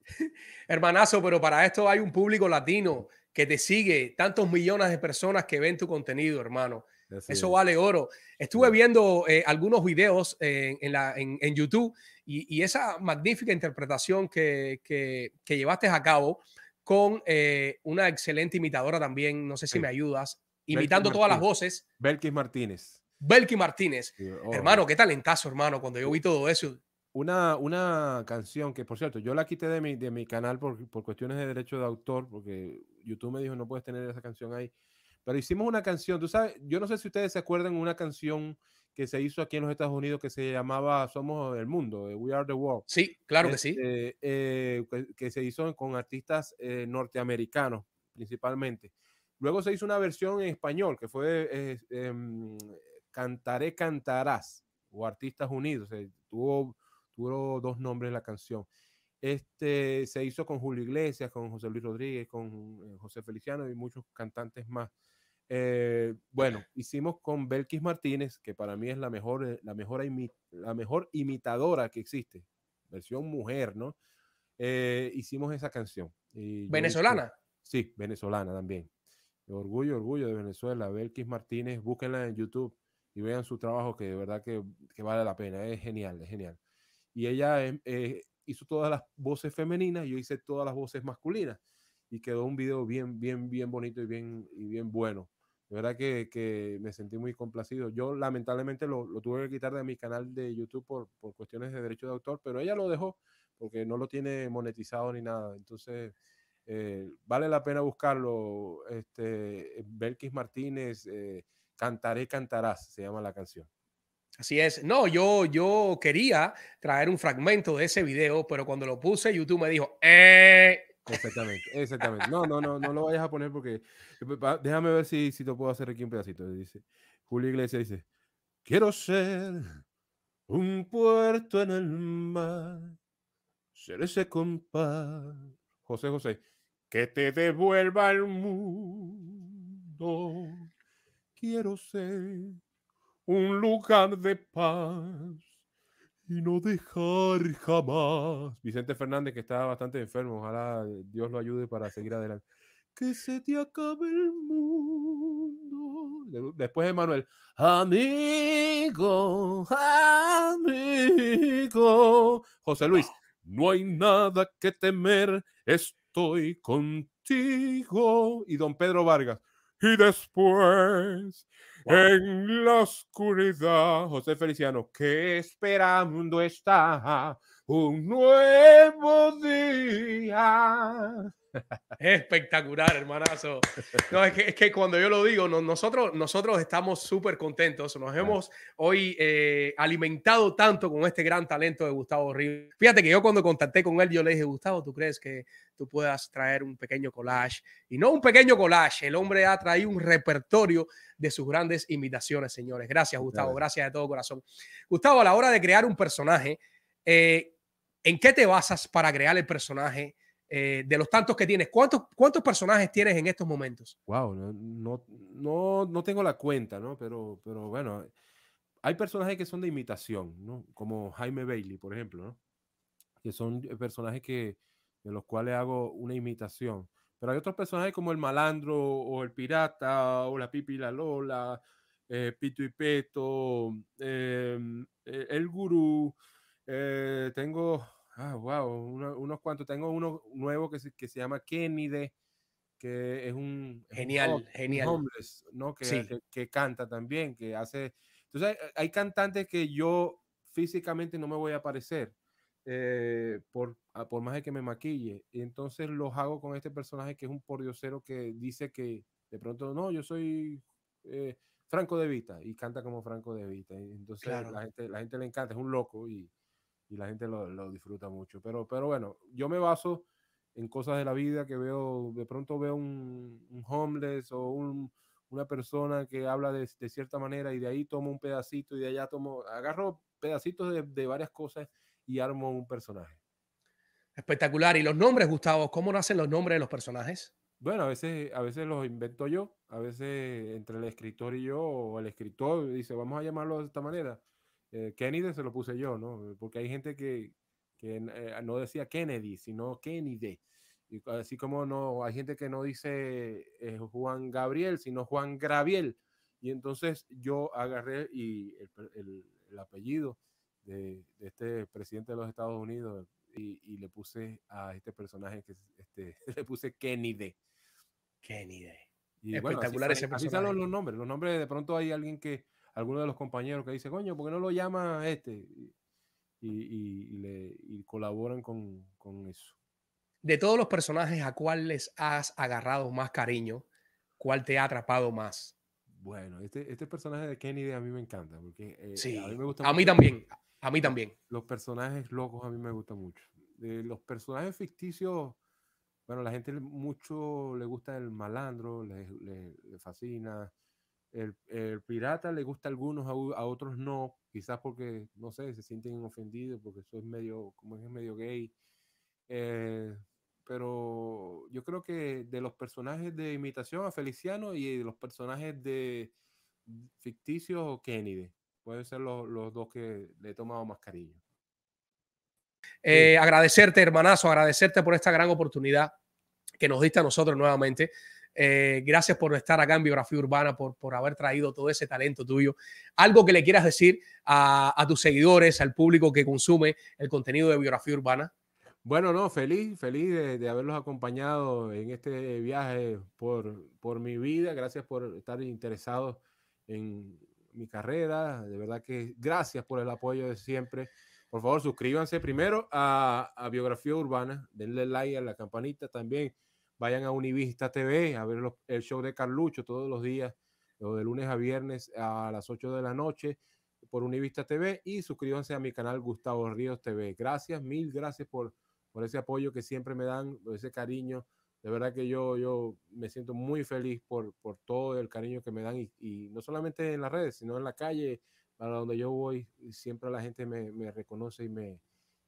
Hermanazo, pero para esto hay un público latino que te sigue, tantos millones de personas que ven tu contenido, hermano. Así Eso es. vale oro. Estuve viendo eh, algunos videos eh, en, la, en, en YouTube y, y esa magnífica interpretación que, que- que llevaste a cabo con eh, una excelente imitadora también, no sé si Sí. me ayudas, Belkis imitando todas las voces. Belkis Martínez. Belky Martínez. oh. Hermano, qué talentazo, hermano, cuando yo vi todo eso. Una, una canción que, por cierto, yo la quité de mi, de mi canal por, por cuestiones de derecho de autor, porque YouTube me dijo no puedes tener esa canción ahí. Pero hicimos una canción, tú sabes, yo no sé si ustedes se acuerdan una canción que se hizo aquí en los Estados Unidos que se llamaba Somos el Mundo, We Are the World. Sí, claro que sí. Este, eh, que, que se hizo con artistas eh, norteamericanos principalmente. Luego se hizo una versión en español que fue eh, em, Cantaré, Cantarás o Artistas Unidos. eh, tuvo, tuvo dos nombres la canción. Este se hizo con Julio Iglesias, con José Luis Rodríguez, con eh, José Feliciano y muchos cantantes más. Eh, bueno, hicimos con Belkis Martínez, que para mí es la mejor, eh, la mejor, imi- la mejor imitadora que existe, versión mujer, ¿no? Eh, hicimos esa canción. y yo hice- ¿Venezolana? Sí, venezolana también. Orgullo, orgullo de Venezuela. Belkis Martínez, búsquenla en YouTube y vean su trabajo que de verdad que, que vale la pena. Es genial, es genial. Y ella eh, hizo todas las voces femeninas, yo hice todas las voces masculinas y quedó un video bien, bien, bien bonito y bien, y bien bueno. De verdad que, que me sentí muy complacido. Yo lamentablemente lo, lo tuve que quitar de mi canal de YouTube por, por cuestiones de derecho de autor, pero ella lo dejó porque no lo tiene monetizado ni nada. Entonces, eh, vale la pena buscarlo. Este, Belkis Martínez, eh, Cantaré, Cantarás, se llama la canción. Así es. No, yo, yo quería traer un fragmento de ese video, pero cuando lo puse, YouTube me dijo, eh. Exactamente, exactamente. No, no, no, no lo vayas a poner porque déjame ver si, si te puedo hacer aquí un pedacito. Dice Julio Iglesias dice: Quiero ser un puerto en el mar, ser ese compás. José José, que te devuelva al mundo. Quiero ser un lugar de paz y no dejar jamás. Vicente Fernández, que está bastante enfermo, ojalá Dios lo ayude para seguir adelante. Que se te acabe el mundo. De- Después de Manuel, amigo, amigo. José Luis, no hay nada que temer, estoy contigo. Y don Pedro Vargas, y después, en la oscuridad, José Feliciano, que esperando está un nuevo día. Espectacular, hermanazo. No, es que, es que cuando yo lo digo, no- nosotros, nosotros estamos súper contentos. Nos hemos hoy eh, alimentado tanto con este gran talento de Gustavo Rivas. Fíjate que yo cuando contacté con él, yo le dije, Gustavo, ¿tú crees que tú puedas traer un pequeño collage? Y no un pequeño collage, el hombre ha traído un repertorio de sus grandes imitaciones, señores. Gracias, Gustavo. Gracias de todo corazón. Gustavo, a la hora de crear un personaje, eh, ¿en qué te basas para crear el personaje? Eh, de los tantos que tienes, ¿cuántos, ¿cuántos personajes tienes en estos momentos? Wow, no, no, no, tengo la cuenta, ¿no? Pero, pero bueno, hay personajes que son de imitación, ¿no? Como Jaime Bailey, por ejemplo, ¿no? Que son eh, personajes que, de los cuales hago una imitación. Pero hay otros personajes como el malandro o el pirata o la pipi y la lola, eh, Pito y Peto, el gurú. tengo, ah, wow, uno- unos cuantos. Tengo uno nuevo que se, que se llama Kennedy, que es un es un Genial, un genial. homeless, ¿no? Que, Sí. que, que canta también, que hace. Entonces, hay, hay cantantes que yo físicamente no me voy a parecer. eh, por, a- por más de que me maquille. Y entonces los hago con este personaje que es un pordiosero que dice que de pronto, no, yo soy eh, Franco de Vita y canta como Franco de Vita. y entonces Claro. la, gente, la gente le encanta, es un loco y, y la gente lo, lo disfruta mucho. Pero, pero bueno, yo me baso en cosas de la vida que veo, de pronto veo un, un homeless o un, una persona que habla de, de cierta manera y de ahí tomo un pedacito y de allá tomo, agarro pedacitos de, de varias cosas y armo un personaje. Espectacular. ¿Y los nombres, Gustavo? ¿Cómo nacen los nombres de los personajes? Bueno, a veces, a veces los invento yo, a veces entre el escritor y yo, o el escritor dice, vamos a llamarlo de esta manera. Eh, Kennedy se lo puse yo, ¿no? Porque hay gente que, que eh, no decía Kennedy, sino Kennedy. Y así como no, hay gente que no dice eh, Juan Gabriel, sino Juan Graviel. Y entonces yo agarré y el, el- el apellido de, de este presidente de los Estados Unidos y, y le puse a este personaje que es, este, le puse Kennedy. Kennedy. Y bueno, así Espectacular ese así salen personaje. los nombres. Los nombres, de pronto hay alguien que alguno de los compañeros que dice, coño, ¿por qué no lo llama este? Y, y- y le, y colaboran con, con eso. De todos los personajes, ¿a cuál les has agarrado más cariño? ¿Cuál te ha atrapado más? Bueno, este, este personaje de Kennedy a mí me encanta, porque eh, Sí, a mí me gusta a mí mucho también, a mí también. Los personajes locos a mí me gustan mucho. De los personajes ficticios, bueno, la gente mucho le gusta el malandro, le, le- le fascina. El, el pirata le gusta a algunos, a, a otros no, quizás porque, no sé, se sienten ofendidos porque eso es medio, como es medio gay. Eh, pero yo creo que de los personajes de imitación a Feliciano y de los personajes de ficticios Kennedy, pueden ser los, los dos que le he tomado más cariño. Eh, agradecerte, hermanazo, agradecerte por esta gran oportunidad que nos diste a nosotros nuevamente. Eh, gracias por estar acá en Biografía Urbana, por, por haber traído todo ese talento tuyo. Algo que le quieras decir a, a tus seguidores, al público que consume el contenido de Biografía Urbana. Bueno, no, feliz, feliz de, de haberlos acompañado en este viaje por, por mi vida. Gracias por estar interesados en mi carrera. De verdad que gracias por el apoyo de siempre. Por favor, suscríbanse primero a, a Biografía Urbana, denle like a la campanita también. Vayan a Univista TV a ver los- el show de Carlucho todos los días, o de lunes a viernes a las 8 de la noche por Univista TV y suscríbanse a mi canal Gustavo Ríos TV. Gracias, mil gracias por, por ese apoyo que siempre me dan, ese cariño. De verdad que yo, yo me siento muy feliz por, por todo el cariño que me dan y, y no solamente en las redes, sino en la calle, para donde yo voy, siempre la gente me, me reconoce y me,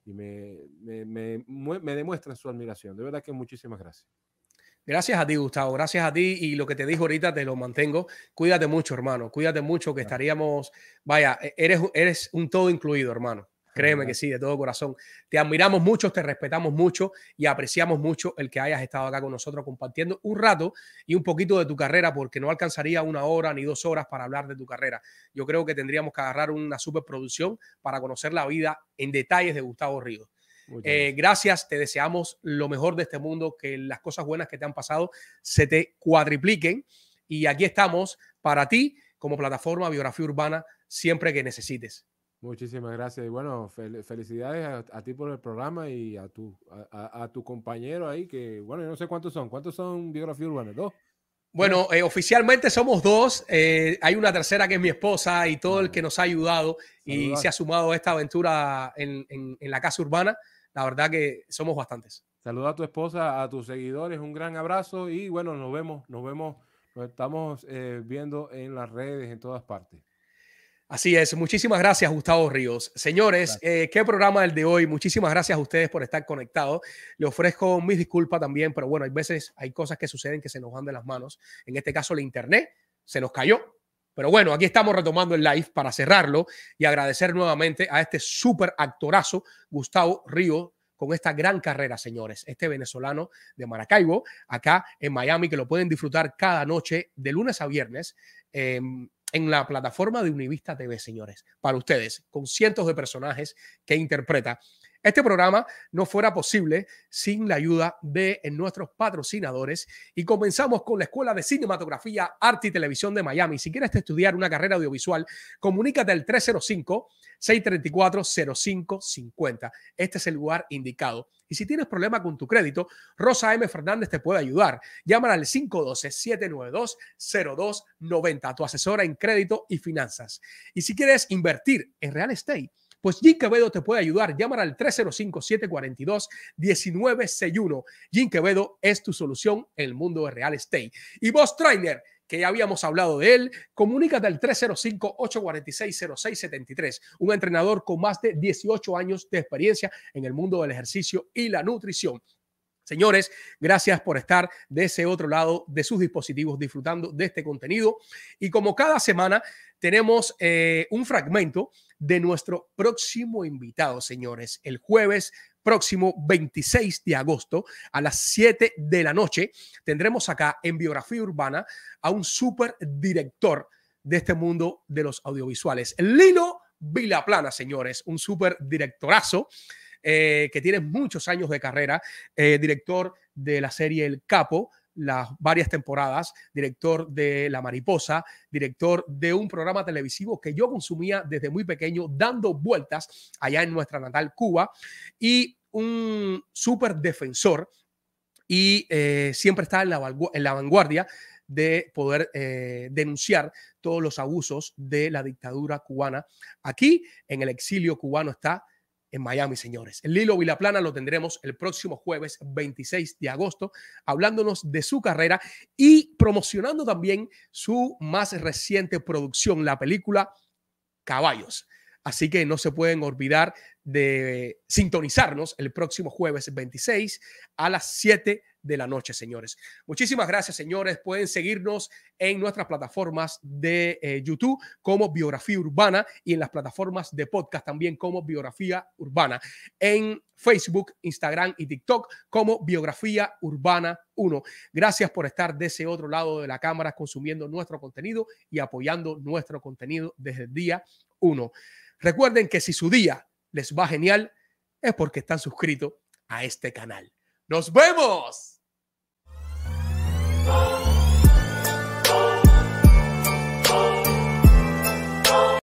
y me, me, me, me demuestran su admiración. De verdad que muchísimas gracias. Gracias a ti, Gustavo. Gracias a ti. Y lo que te dijo ahorita te lo mantengo. Cuídate mucho, hermano. Cuídate mucho, que estaríamos. Vaya, e- eres, eres un todo incluido, hermano. Créeme que sí, de todo corazón. Te admiramos mucho, te respetamos mucho y apreciamos mucho el que hayas estado acá con nosotros compartiendo un rato y un poquito de tu carrera, porque no alcanzaría una hora ni dos horas para hablar de tu carrera. Yo creo que tendríamos que agarrar una superproducción para conocer la vida en detalles de Gustavo Ríos. Eh, gracias, te deseamos lo mejor de este mundo, que las cosas buenas que te han pasado se te cuadripliquen. Y aquí estamos para ti como plataforma Biografía Urbana siempre que necesites. Muchísimas gracias. Y bueno, fel- felicidades a, a ti por el programa y a tu, a, a- tu compañero ahí, que bueno, yo no sé cuántos son. ¿Cuántos son biografía urbana? ¿Dos? Bueno, eh, oficialmente somos dos. eh, hay una tercera que es mi esposa y todo el que nos ha ayudado y Saludos. se ha sumado a esta aventura en, en- en la casa urbana. La verdad que somos bastantes. Saluda a tu esposa, a tus seguidores, un gran abrazo y bueno, nos vemos, nos vemos, nos estamos eh, viendo en las redes, en todas partes. Así es, muchísimas gracias Gustavo Ríos. Señores, eh, qué programa el de hoy. Muchísimas gracias a ustedes por estar conectados. Le ofrezco mis disculpas también, pero bueno, hay veces hay cosas que suceden que se nos van de las manos. En este caso, el internet se nos cayó. Pero bueno, aquí estamos retomando el live para cerrarlo y agradecer nuevamente a este súper actorazo, Gustavo Ríos, con esta gran carrera, señores. Este venezolano de Maracaibo, acá en Miami, que lo pueden disfrutar cada noche de lunes a viernes. em, en la plataforma de Univista TV, señores, para ustedes, con cientos de personajes que interpreta. Este programa no fuera posible sin la ayuda de nuestros patrocinadores y comenzamos con la Escuela de Cinematografía, Arte y Televisión de Miami. Si quieres estudiar una carrera audiovisual, comunícate al 305-634-0550. Este es el lugar indicado. Y si tienes problema con tu crédito, Rosa M. Fernández te puede ayudar. Llámala al 512-792-0290, tu asesora en crédito y finanzas. Y si quieres invertir en real estate, pues Jim Quevedo te puede ayudar. Llámala al 305-742-1961. Jim Quevedo es tu solución en el mundo de real estate. Y vos, Trainer, que ya habíamos hablado de él, comunícate al 305-846-0673. Un entrenador con más de 18 años de experiencia en el mundo del ejercicio y la nutrición. Señores, gracias por estar de ese otro lado de sus dispositivos disfrutando de este contenido. Y como cada semana, tenemos eh, un fragmento de nuestro próximo invitado, señores. El jueves próximo 26 de agosto a las 7 de la noche tendremos acá en Biografía Urbana a un super director de este mundo de los audiovisuales. Lino Vilaplana, señores, un super directorazo eh, que tiene muchos años de carrera, eh, director de la serie El Capo, las varias temporadas, director de La Mariposa, director de un programa televisivo que yo consumía desde muy pequeño, dando vueltas allá en nuestra natal Cuba, y un súper defensor y eh, siempre está en la, en la vanguardia de poder eh, denunciar todos los abusos de la dictadura cubana. Aquí, en el exilio cubano, está en Miami, señores. El Lilo Vilaplana lo tendremos el próximo jueves 26 de agosto, hablándonos de su carrera y promocionando también su más reciente producción, la película Caballos. Así que no se pueden olvidar de sintonizarnos el próximo jueves 26 a las 7 de la noche, señores. Muchísimas gracias, señores. Pueden seguirnos en nuestras plataformas de eh, YouTube como Biografía Urbana y en las plataformas de podcast también como Biografía Urbana. En Facebook, Instagram y TikTok como Biografía Urbana 1. Gracias por estar de ese otro lado de la cámara consumiendo nuestro contenido y apoyando nuestro contenido desde el día 1. Recuerden que si su día les va genial es porque están suscritos a este canal. ¡Nos vemos! Oh.